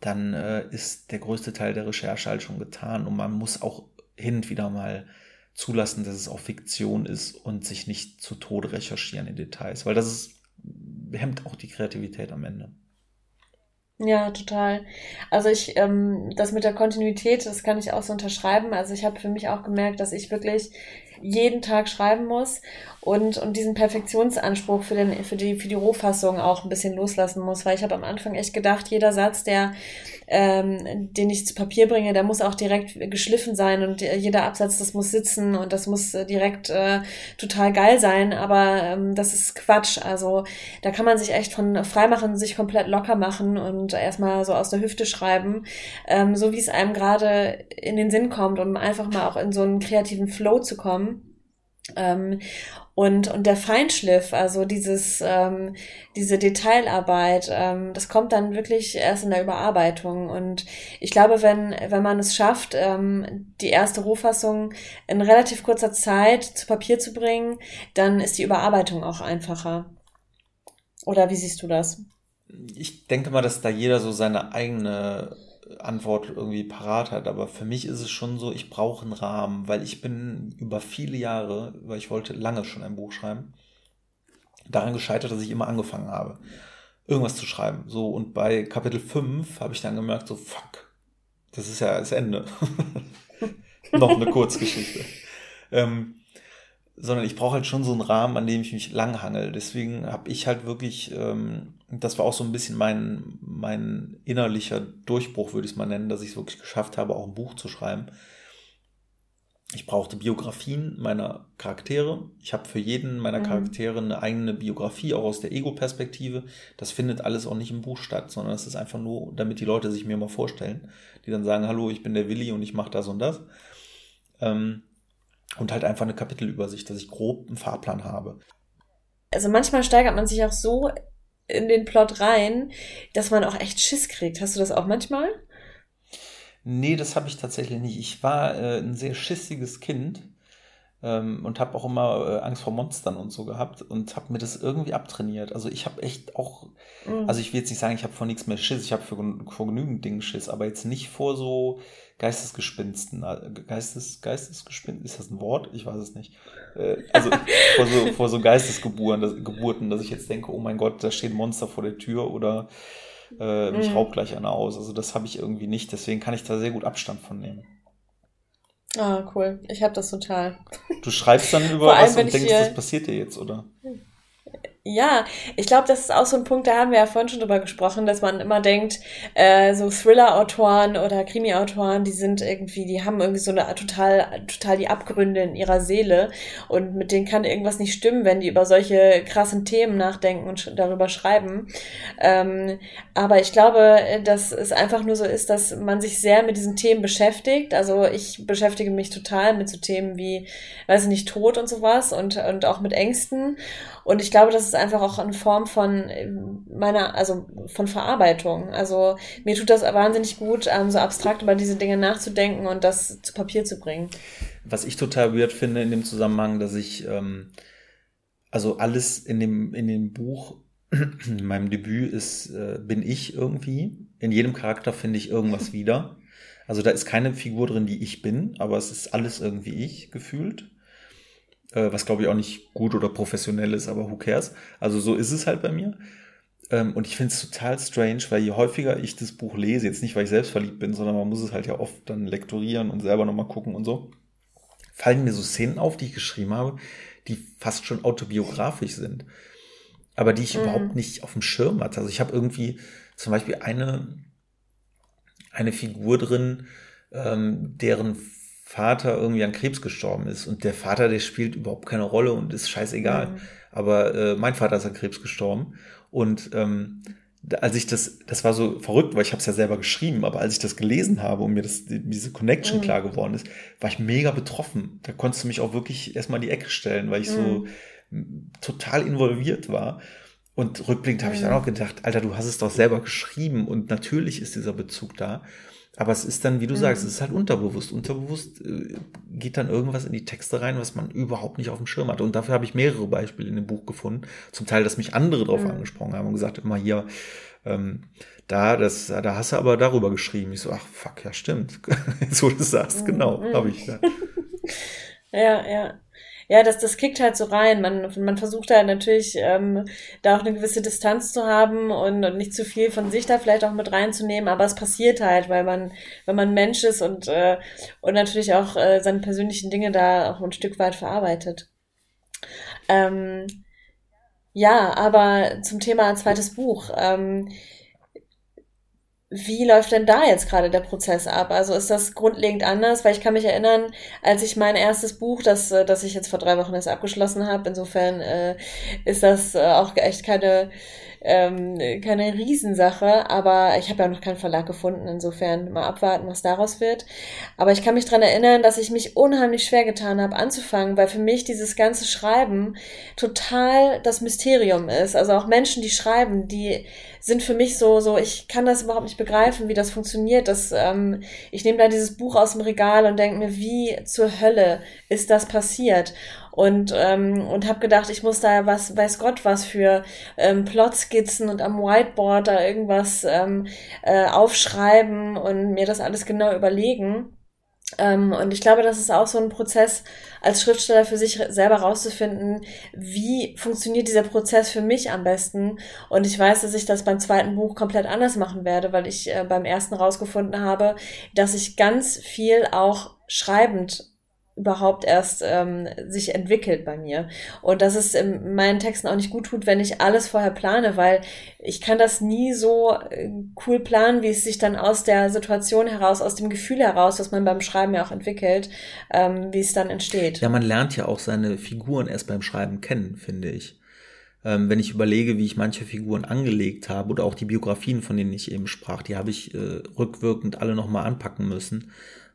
dann äh, ist der größte Teil der Recherche halt schon getan und man muss auch hin und wieder mal zulassen, dass es auch Fiktion ist und sich nicht zu Tode recherchieren in Details, weil das ist hemmt auch die Kreativität am Ende.
Ja, total. Also ich, ähm, das mit der Kontinuität, das kann ich auch so unterschreiben. Also ich habe für mich auch gemerkt, dass ich wirklich jeden Tag schreiben muss und, und diesen Perfektionsanspruch für, den, für, die, für die Rohfassung auch ein bisschen loslassen muss, weil ich habe am Anfang echt gedacht, jeder Satz, der ähm, den ich zu Papier bringe, der muss auch direkt geschliffen sein und jeder Absatz, das muss sitzen und das muss äh, direkt äh, total geil sein, aber ähm, das ist Quatsch. Also da kann man sich echt von freimachen, sich komplett locker machen und erstmal so aus der Hüfte schreiben, ähm, so wie es einem gerade in den Sinn kommt, um einfach mal auch in so einen kreativen Flow zu kommen. Ähm, und, und der Feinschliff, also dieses, ähm, diese Detailarbeit, ähm, das kommt dann wirklich erst in der Überarbeitung. Und ich glaube, wenn, wenn man es schafft, ähm, die erste Rohfassung in relativ kurzer Zeit zu Papier zu bringen, dann ist die Überarbeitung auch einfacher. Oder wie siehst du das?
Ich denke mal, dass da jeder so seine eigene Antwort irgendwie parat hat, aber für mich ist es schon so, ich brauche einen Rahmen, weil ich bin über viele Jahre, weil ich wollte lange schon ein Buch schreiben, daran gescheitert, dass ich immer angefangen habe, irgendwas zu schreiben. So, und bei Kapitel 5 habe ich dann gemerkt, so, fuck, das ist ja das Ende. Noch eine Kurzgeschichte. ähm, sondern ich brauche halt schon so einen Rahmen, an dem ich mich langhangel. Deswegen habe ich halt wirklich, ähm, das war auch so ein bisschen mein, mein innerlicher Durchbruch, würde ich es mal nennen, dass ich es wirklich geschafft habe, auch ein Buch zu schreiben. Ich brauchte Biografien meiner Charaktere. Ich habe für jeden meiner mhm. Charaktere eine eigene Biografie, auch aus der Ego-Perspektive. Das findet alles auch nicht im Buch statt, sondern es ist einfach nur, damit die Leute sich mir mal vorstellen, die dann sagen, hallo, ich bin der Willi und ich mache das und das. Ähm, und halt einfach eine Kapitelübersicht, dass ich grob einen Fahrplan habe.
Also manchmal steigert man sich auch so in den Plot rein, dass man auch echt Schiss kriegt. Hast du das auch manchmal?
Nee, das habe ich tatsächlich nicht. Ich war äh, ein sehr schissiges Kind ähm, und habe auch immer äh, Angst vor Monstern und so gehabt und habe mir das irgendwie abtrainiert. Also ich habe echt auch, mhm. also ich will jetzt nicht sagen, ich habe vor nichts mehr Schiss, ich habe vor, vor genügend Dingen Schiss, aber jetzt nicht vor so Geistesgespinsten. Äh, Geistes, Geistesgespinsten, ist das ein Wort? Ich weiß es nicht. Äh, also vor so, vor so Geistesgeburten, dass, Geburten, dass ich jetzt denke, oh mein Gott, da steht ein Monster vor der Tür oder äh, mich mhm. raubt gleich einer aus. Also das habe ich irgendwie nicht, deswegen kann ich da sehr gut Abstand von nehmen.
Ah, cool. Ich habe das total.
Du schreibst dann über was und denkst, das passiert dir jetzt, oder?
Ja, ich glaube, das ist auch so ein Punkt, da haben wir ja vorhin schon drüber gesprochen, dass man immer denkt, äh, so Thriller-Autoren oder Krimi-Autoren, die sind irgendwie, die haben irgendwie so eine total, total die Abgründe in ihrer Seele und mit denen kann irgendwas nicht stimmen, wenn die über solche krassen Themen nachdenken und darüber schreiben. Ähm, aber ich glaube, dass es einfach nur so ist, dass man sich sehr mit diesen Themen beschäftigt. Also ich beschäftige mich total mit so Themen wie, weiß ich nicht, Tod und sowas und, und auch mit Ängsten. Und ich glaube, das ist einfach auch eine Form von äh, meiner, also von Verarbeitung. Also mir tut das wahnsinnig gut, ähm, so abstrakt über diese Dinge nachzudenken und das zu Papier zu bringen.
Was ich total weird finde in dem Zusammenhang, dass ich ähm, also alles in dem, in dem Buch, in meinem Debüt ist, äh, bin ich irgendwie. In jedem Charakter finde ich irgendwas wieder. Also da ist keine Figur drin, die ich bin, aber es ist alles irgendwie ich gefühlt. Äh, was glaube ich auch nicht gut oder professionell ist, aber who cares? Also so ist es halt bei mir. Ähm, und ich finde es total strange, weil je häufiger ich das Buch lese, jetzt nicht, weil ich selbst verliebt bin, sondern man muss es halt ja oft dann lektorieren und selber nochmal gucken und so, fallen mir so Szenen auf, die ich geschrieben habe, die fast schon autobiografisch sind. Aber die ich mhm. überhaupt nicht auf dem Schirm hatte. Also ich habe irgendwie zum Beispiel eine, eine Figur drin, ähm, deren Vater irgendwie an Krebs gestorben ist. Und der Vater, der spielt überhaupt keine Rolle und ist scheißegal. Mhm. Aber äh, mein Vater ist an Krebs gestorben. Und ähm, als ich das, das war so verrückt, weil ich habe es ja selber geschrieben, aber als ich das gelesen habe und mir das, diese Connection mhm. klar geworden ist, war ich mega betroffen. Da konntest du mich auch wirklich erstmal in die Ecke stellen, weil ich mhm. so total involviert war. Und rückblickend habe ich dann mhm. auch gedacht, Alter, du hast es doch selber geschrieben und natürlich ist dieser Bezug da. Aber es ist dann, wie du mhm. sagst, es ist halt unterbewusst. Unterbewusst äh, geht dann irgendwas in die Texte rein, was man überhaupt nicht auf dem Schirm hat. Und dafür habe ich mehrere Beispiele in dem Buch gefunden. Zum Teil, dass mich andere drauf mhm. angesprochen haben und gesagt, immer hier, ähm, da, das, da hast du aber darüber geschrieben. Ich so, ach fuck, ja stimmt. so du sagst, mhm. genau, habe ich. Ja.
ja, ja ja, das, das kickt halt so rein. Man, man versucht halt natürlich, ähm, da auch eine gewisse Distanz zu haben und, und nicht zu viel von sich da vielleicht auch mit reinzunehmen, aber es passiert halt, weil man, wenn man Mensch ist und, äh, und natürlich auch äh, seine persönlichen Dinge da auch ein Stück weit verarbeitet. Ähm, ja, aber zum Thema zweites Buch. Ähm, wie läuft denn da jetzt gerade der Prozess ab? Also ist das grundlegend anders? Weil ich kann mich erinnern, als ich mein erstes Buch, das, äh, das ich jetzt vor drei Wochen erst abgeschlossen habe, insofern äh, ist das äh, auch echt keine ähm, keine Riesensache, aber ich habe ja noch keinen Verlag gefunden, insofern mal abwarten, was daraus wird. Aber ich kann mich dran erinnern, dass ich mich unheimlich schwer getan habe, anzufangen, weil für mich dieses ganze Schreiben total das Mysterium ist. Also auch Menschen, die schreiben, die sind für mich so, so, ich kann das überhaupt nicht begreifen, wie das funktioniert. Das, ähm, ich nehme da dieses Buch aus dem Regal und denke mir, wie zur Hölle ist das passiert? Und ähm, und habe gedacht, ich muss da was, weiß Gott was für ähm, Plotskizzen und am Whiteboard da irgendwas ähm, äh, aufschreiben und mir das alles genau überlegen. Ähm, und ich glaube, das ist auch so ein Prozess, als Schriftsteller für sich selber rauszufinden, wie funktioniert dieser Prozess für mich am besten. Und ich weiß, dass ich das beim zweiten Buch komplett anders machen werde, weil ich äh, beim ersten rausgefunden habe, dass ich ganz viel auch schreibend überhaupt erst ähm, sich entwickelt bei mir. Und dass es in meinen Texten auch nicht gut tut, wenn ich alles vorher plane, weil ich kann das nie so äh, cool planen, wie es sich dann aus der Situation heraus, aus dem Gefühl heraus, was man beim Schreiben ja auch entwickelt, ähm, wie es dann entsteht.
Ja, man lernt ja auch seine Figuren erst beim Schreiben kennen, finde ich. Ähm, wenn ich überlege, wie ich manche Figuren angelegt habe oder auch die Biografien, von denen ich eben sprach, die habe ich äh, rückwirkend alle nochmal anpacken müssen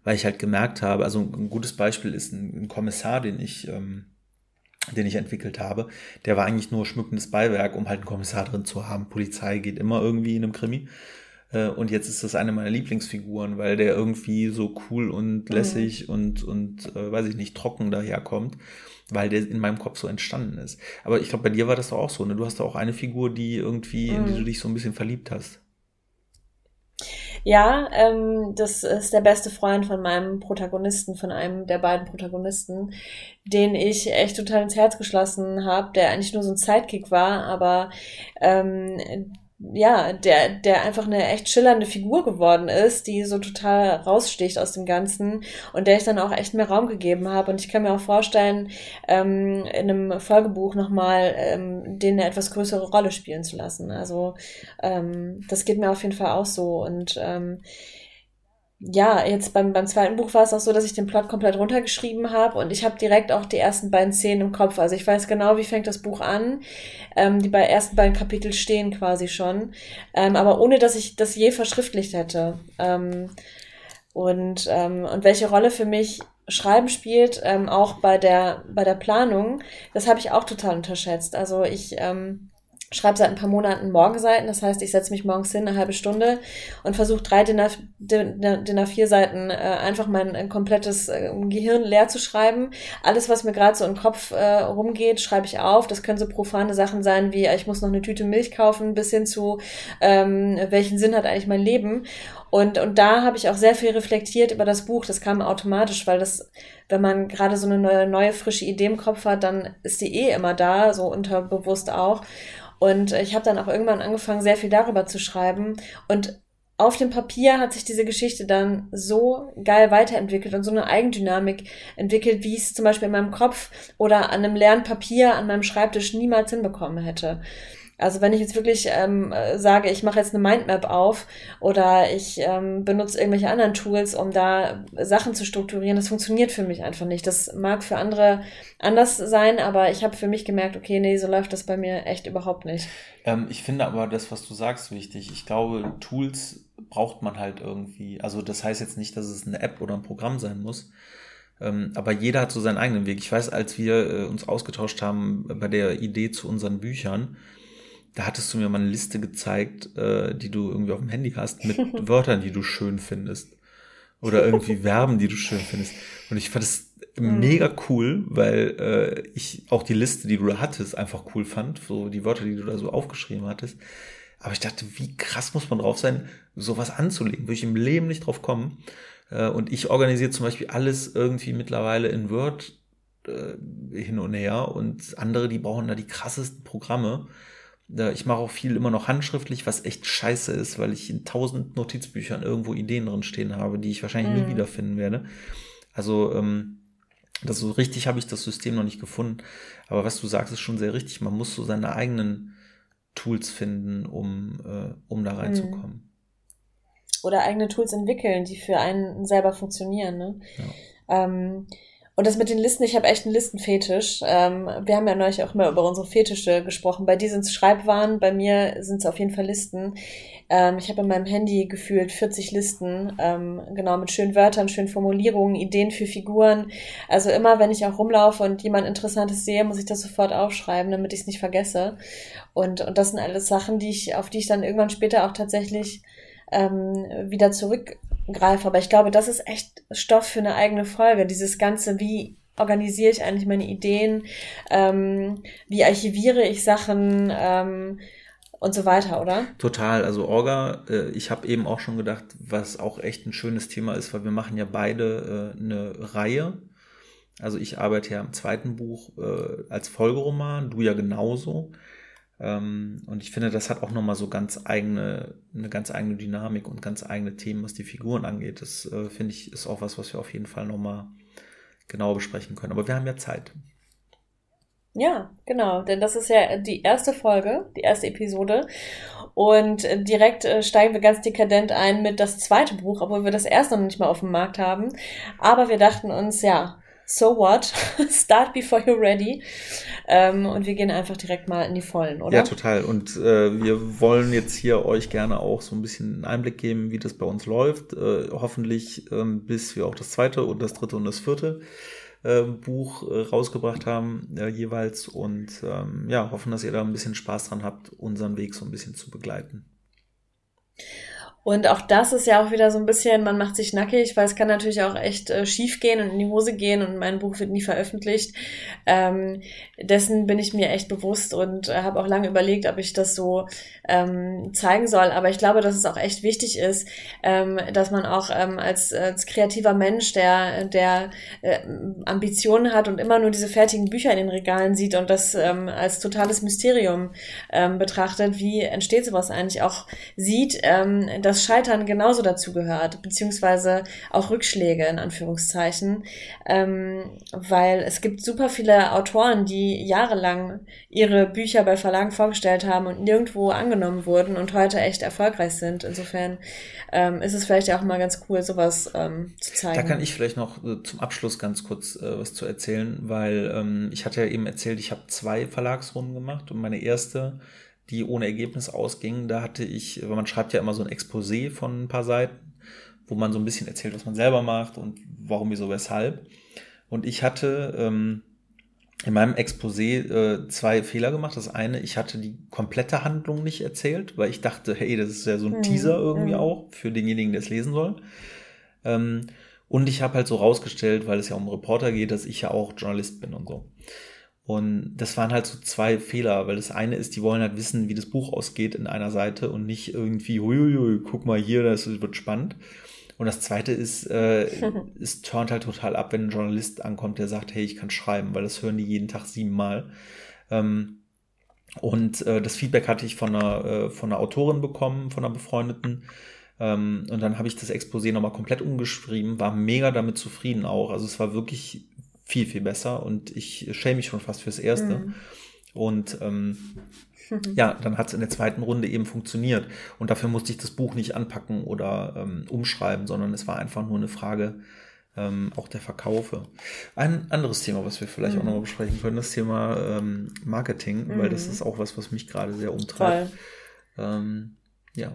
weil ich halt gemerkt habe, also ein gutes Beispiel ist ein, ein Kommissar, den ich, ähm, den ich entwickelt habe, der war eigentlich nur schmückendes Beiwerk, um halt einen Kommissar drin zu haben. Polizei geht immer irgendwie in einem Krimi. Äh, und jetzt ist das eine meiner Lieblingsfiguren, weil der irgendwie so cool und mhm. lässig mhm. und, und äh, weiß ich nicht, trocken daherkommt, weil der in meinem Kopf so entstanden ist. Aber ich glaube, bei dir war das doch auch so, ne? Du hast da auch eine Figur, die irgendwie, mhm. in die du dich so ein bisschen verliebt hast.
Ja, ähm, das ist der beste Freund von meinem Protagonisten, von einem der beiden Protagonisten, den ich echt total ins Herz geschlossen habe, der eigentlich nur so ein Sidekick war, aber ähm, ja, der, der einfach eine echt schillernde Figur geworden ist, die so total raussticht aus dem Ganzen und der ich dann auch echt mehr Raum gegeben habe. Und ich kann mir auch vorstellen, ähm, in einem Folgebuch nochmal ähm, den eine etwas größere Rolle spielen zu lassen. Also ähm, das geht mir auf jeden Fall auch so. Und ähm, ja, jetzt beim, beim zweiten Buch war es auch so, dass ich den Plot komplett runtergeschrieben habe und ich habe direkt auch die ersten beiden Szenen im Kopf. Also ich weiß genau, wie fängt das Buch an. Ähm, die bei ersten beiden Kapitel stehen quasi schon, ähm, aber ohne dass ich das je verschriftlicht hätte. Ähm, und, ähm, und welche Rolle für mich Schreiben spielt, ähm, auch bei der, bei der Planung, das habe ich auch total unterschätzt. Also ich ähm, schreibe seit ein paar Monaten Morgenseiten. Das heißt, ich setze mich morgens hin, eine halbe Stunde und versuche drei DIN A4 Seiten äh, einfach mein äh, komplettes äh, Gehirn leer zu schreiben. Alles, was mir gerade so im Kopf äh, rumgeht, schreibe ich auf. Das können so profane Sachen sein wie, ich muss noch eine Tüte Milch kaufen, bis hin zu, ähm, welchen Sinn hat eigentlich mein Leben. Und, und da habe ich auch sehr viel reflektiert über das Buch. Das kam automatisch, weil das, wenn man gerade so eine neue, neue, frische Idee im Kopf hat, dann ist die eh immer da, so unterbewusst auch. Und ich habe dann auch irgendwann angefangen, sehr viel darüber zu schreiben. Und auf dem Papier hat sich diese Geschichte dann so geil weiterentwickelt und so eine Eigendynamik entwickelt, wie ich es zum Beispiel in meinem Kopf oder an einem leeren Papier an meinem Schreibtisch niemals hinbekommen hätte. Also wenn ich jetzt wirklich ähm, sage, ich mache jetzt eine Mindmap auf oder ich ähm, benutze irgendwelche anderen Tools, um da Sachen zu strukturieren, das funktioniert für mich einfach nicht. Das mag für andere anders sein, aber ich habe für mich gemerkt, okay, nee, so läuft das bei mir echt überhaupt nicht.
Ähm, ich finde aber das, was du sagst, wichtig. Ich glaube, Tools braucht man halt irgendwie. Also das heißt jetzt nicht, dass es eine App oder ein Programm sein muss. Ähm, aber jeder hat so seinen eigenen Weg. Ich weiß, als wir äh, uns ausgetauscht haben bei der Idee zu unseren Büchern, da hattest du mir mal eine Liste gezeigt, äh, die du irgendwie auf dem Handy hast, mit Wörtern, die du schön findest. Oder irgendwie Verben, die du schön findest. Und ich fand es mhm. mega cool, weil äh, ich auch die Liste, die du da hattest, einfach cool fand. So die Wörter, die du da so aufgeschrieben hattest. Aber ich dachte, wie krass muss man drauf sein, sowas anzulegen? Würde ich im Leben nicht drauf kommen. Äh, und ich organisiere zum Beispiel alles irgendwie mittlerweile in Word äh, hin und her. Und andere, die brauchen da die krassesten Programme. Ich mache auch viel immer noch handschriftlich, was echt scheiße ist, weil ich in tausend Notizbüchern irgendwo Ideen drin stehen habe, die ich wahrscheinlich mhm. nie wiederfinden werde. Also, ähm, das so richtig habe ich das System noch nicht gefunden. Aber was du sagst, ist schon sehr richtig. Man muss so seine eigenen Tools finden, um, äh, um da reinzukommen. Mhm.
Oder eigene Tools entwickeln, die für einen selber funktionieren. Ne? Ja. Ähm, und das mit den Listen, ich habe echt einen Listenfetisch. Ähm, wir haben ja neulich auch mal über unsere Fetische gesprochen. Bei dir sind es Schreibwaren, bei mir sind es auf jeden Fall Listen. Ähm, ich habe in meinem Handy gefühlt 40 Listen, ähm, genau mit schönen Wörtern, schönen Formulierungen, Ideen für Figuren. Also immer, wenn ich auch rumlaufe und jemand Interessantes sehe, muss ich das sofort aufschreiben, damit ich es nicht vergesse. Und, und das sind alles Sachen, die ich, auf die ich dann irgendwann später auch tatsächlich ähm, wieder zurück greife. Aber ich glaube, das ist echt Stoff für eine eigene Folge. Dieses Ganze, wie organisiere ich eigentlich meine Ideen, ähm, wie archiviere ich Sachen ähm, und so weiter, oder?
Total. Also Orga, äh, ich habe eben auch schon gedacht, was auch echt ein schönes Thema ist, weil wir machen ja beide äh, eine Reihe. Also ich arbeite ja im zweiten Buch äh, als Folgeroman, du ja genauso. Ähm, und ich finde, das hat auch nochmal so ganz eigene, eine ganz eigene Dynamik und ganz eigene Themen, was die Figuren angeht. Das äh, finde ich ist auch was, was wir auf jeden Fall nochmal genauer besprechen können. Aber wir haben ja Zeit.
Ja, genau, denn das ist ja die erste Folge, die erste Episode. Und äh, direkt äh, steigen wir ganz dekadent ein mit das zweite Buch, obwohl wir das erste noch nicht mal auf dem Markt haben. Aber wir dachten uns, ja, so what? Start before you're ready. Ähm, und wir gehen einfach direkt mal in die Vollen, oder?
Ja, total. Und äh, wir wollen jetzt hier euch gerne auch so ein bisschen einen Einblick geben, wie das bei uns läuft. Äh, hoffentlich ähm, bis wir auch das zweite und das dritte und das vierte äh, Buch äh, rausgebracht haben äh, jeweils. Und ähm, ja, hoffen, dass ihr da ein bisschen Spaß dran habt, unseren Weg so ein bisschen zu begleiten.
Und auch das ist ja auch wieder so ein bisschen, man macht sich nackig, weil es kann natürlich auch echt äh, schief gehen und in die Hose gehen und mein Buch wird nie veröffentlicht. Ähm, dessen bin ich mir echt bewusst und äh, habe auch lange überlegt, ob ich das so ähm, zeigen soll. Aber ich glaube, dass es auch echt wichtig ist, ähm, dass man auch ähm, als, als kreativer Mensch, der, der äh, Ambitionen hat und immer nur diese fertigen Bücher in den Regalen sieht und das ähm, als totales Mysterium ähm, betrachtet, wie entsteht sowas eigentlich, auch sieht, ähm, dass das Scheitern genauso dazu gehört, beziehungsweise auch Rückschläge in Anführungszeichen, ähm, weil es gibt super viele Autoren, die jahrelang ihre Bücher bei Verlagen vorgestellt haben und nirgendwo angenommen wurden und heute echt erfolgreich sind. Insofern ähm, ist es vielleicht auch mal ganz cool, sowas ähm, zu zeigen.
Da kann ich vielleicht noch äh, zum Abschluss ganz kurz äh, was zu erzählen, weil ähm, ich hatte ja eben erzählt, ich habe zwei Verlagsrunden gemacht und meine erste die ohne Ergebnis ausgingen. Da hatte ich, weil man schreibt ja immer so ein Exposé von ein paar Seiten, wo man so ein bisschen erzählt, was man selber macht und warum, wieso, weshalb. Und ich hatte ähm, in meinem Exposé äh, zwei Fehler gemacht. Das eine, ich hatte die komplette Handlung nicht erzählt, weil ich dachte, hey, das ist ja so ein mhm. Teaser irgendwie mhm. auch für denjenigen, der es lesen soll. Ähm, und ich habe halt so rausgestellt, weil es ja um Reporter geht, dass ich ja auch Journalist bin und so. Und das waren halt so zwei Fehler, weil das eine ist, die wollen halt wissen, wie das Buch ausgeht in einer Seite und nicht irgendwie, huiuiui, guck mal hier, das wird spannend. Und das zweite ist, äh, es turnt halt total ab, wenn ein Journalist ankommt, der sagt, hey, ich kann schreiben, weil das hören die jeden Tag siebenmal. Ähm, und äh, das Feedback hatte ich von einer, äh, von einer Autorin bekommen, von einer befreundeten. Ähm, und dann habe ich das Exposé nochmal komplett umgeschrieben, war mega damit zufrieden auch. Also es war wirklich viel, viel besser und ich schäme mich schon fast fürs Erste. Mhm. Und ähm, ja, dann hat es in der zweiten Runde eben funktioniert. Und dafür musste ich das Buch nicht anpacken oder ähm, umschreiben, sondern es war einfach nur eine Frage ähm, auch der Verkaufe. Ein anderes Thema, was wir vielleicht mhm. auch noch besprechen können, das Thema ähm, Marketing, mhm. weil das mhm. ist auch was, was mich gerade sehr umtreibt. Ähm, ja,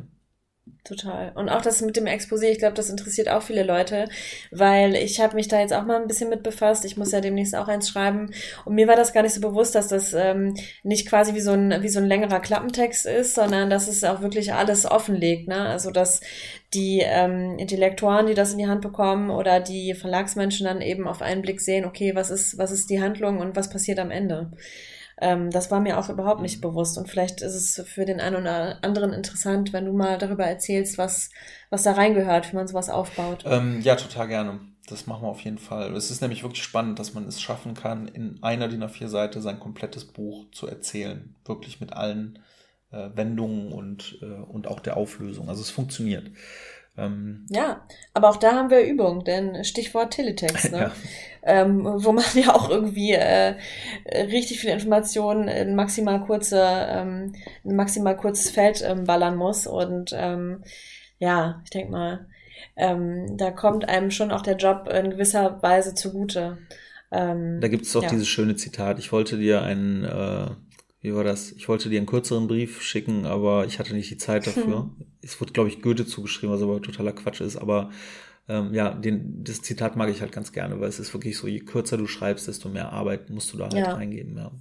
Total. Und auch das mit dem Exposé, ich glaube, das interessiert auch viele Leute, weil ich habe mich da jetzt auch mal ein bisschen mit befasst. Ich muss ja demnächst auch eins schreiben. Und mir war das gar nicht so bewusst, dass das ähm, nicht quasi wie so, ein, wie so ein längerer Klappentext ist, sondern dass es auch wirklich alles offenlegt. Ne? Also dass die ähm, Intellektuaren, die das in die Hand bekommen oder die Verlagsmenschen dann eben auf einen Blick sehen, okay, was ist, was ist die Handlung und was passiert am Ende. Ähm, das war mir auch überhaupt nicht bewusst. Und vielleicht ist es für den einen oder anderen interessant, wenn du mal darüber erzählst, was, was da reingehört, wie man sowas aufbaut.
Ähm, ja, total gerne. Das machen wir auf jeden Fall. Es ist nämlich wirklich spannend, dass man es schaffen kann, in einer DIN A4-Seite sein komplettes Buch zu erzählen. Wirklich mit allen äh, Wendungen und, äh, und auch der Auflösung. Also es funktioniert.
Ähm, ja, aber auch da haben wir Übung, denn Stichwort Teletext, ne? ja. Ähm, wo man ja auch irgendwie äh, richtig viele Informationen in maximal kurze, ähm, in maximal kurzes Feld ähm, ballern muss. Und ähm, ja, ich denke mal, ähm, da kommt einem schon auch der Job in gewisser Weise zugute.
Ähm, da gibt es doch ja. dieses schöne Zitat, ich wollte dir einen äh, wie war das? Ich wollte dir einen kürzeren Brief schicken, aber ich hatte nicht die Zeit dafür. Hm. Es wurde, glaube ich, Goethe zugeschrieben, was aber totaler Quatsch ist. Aber ähm, ja, den, das Zitat mag ich halt ganz gerne, weil es ist wirklich so, je kürzer du schreibst, desto mehr Arbeit musst du da halt ja. reingeben. Ja.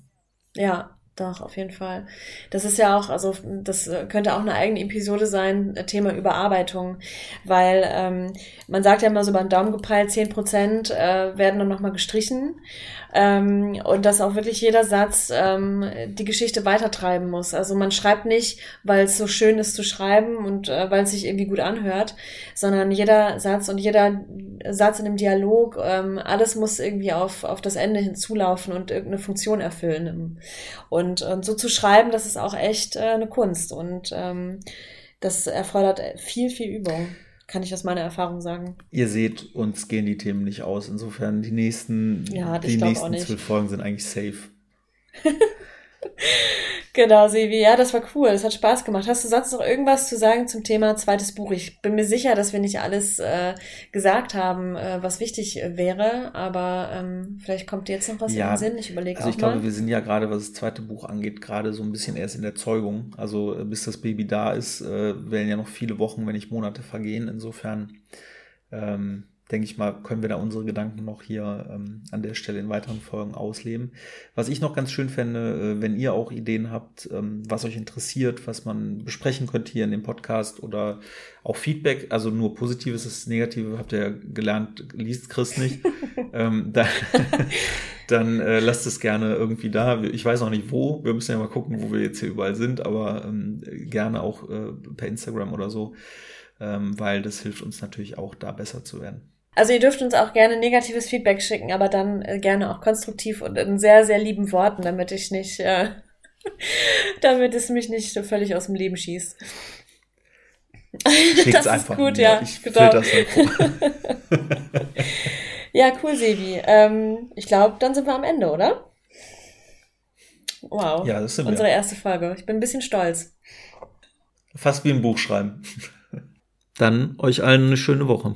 ja, doch, auf jeden Fall. Das ist ja auch, also das könnte auch eine eigene Episode sein, äh, Thema Überarbeitung, weil ähm, man sagt ja immer so beim Daumen gepeilt, zehn Prozent äh, werden dann nochmal gestrichen ähm, und dass auch wirklich jeder Satz ähm, die Geschichte weitertreiben muss. Also man schreibt nicht, weil es so schön ist zu schreiben und äh, weil es sich irgendwie gut anhört, sondern jeder Satz und jeder Satz in dem Dialog, ähm, alles muss irgendwie auf, auf das Ende hinzulaufen und irgendeine Funktion erfüllen. Und, und so zu schreiben, das ist auch echt äh, eine Kunst und ähm, das erfordert viel, viel Übung kann ich aus meiner Erfahrung sagen.
Ihr seht, uns gehen die Themen nicht aus. Insofern, die nächsten, ja, die nächsten zwölf Folgen sind eigentlich safe.
Genau, Sevi. Ja, das war cool. Das hat Spaß gemacht. Hast du sonst noch irgendwas zu sagen zum Thema zweites Buch? Ich bin mir sicher, dass wir nicht alles äh, gesagt haben, äh, was wichtig wäre, aber ähm, vielleicht kommt dir jetzt noch was ja, in den Sinn. Ich überlege
Also ich mal. glaube, wir sind ja gerade, was das zweite Buch angeht, gerade so ein bisschen erst in der Zeugung. Also äh, bis das Baby da ist, äh, werden ja noch viele Wochen, wenn nicht Monate vergehen. Insofern ähm, denke ich mal, können wir da unsere Gedanken noch hier ähm, an der Stelle in weiteren Folgen ausleben. Was ich noch ganz schön fände, äh, wenn ihr auch Ideen habt, ähm, was euch interessiert, was man besprechen könnte hier in dem Podcast oder auch Feedback, also nur Positives, das Negative habt ihr ja gelernt, liest Chris nicht, ähm, dann, dann äh, lasst es gerne irgendwie da. Ich weiß noch nicht wo, wir müssen ja mal gucken, wo wir jetzt hier überall sind, aber ähm, gerne auch äh, per Instagram oder so, ähm, weil das hilft uns natürlich auch da besser zu werden.
Also ihr dürft uns auch gerne negatives Feedback schicken, aber dann äh, gerne auch konstruktiv und in sehr, sehr lieben Worten, damit ich nicht, äh, damit es mich nicht so völlig aus dem Leben schießt. Schickt's das einfach ist gut, mir. ja. Ich genau. das ja, cool, Sebi. Ähm, ich glaube, dann sind wir am Ende, oder? Wow. Ja, das sind Unsere wir. erste Folge. Ich bin ein bisschen stolz.
Fast wie ein Buch schreiben. Dann euch allen eine schöne Woche.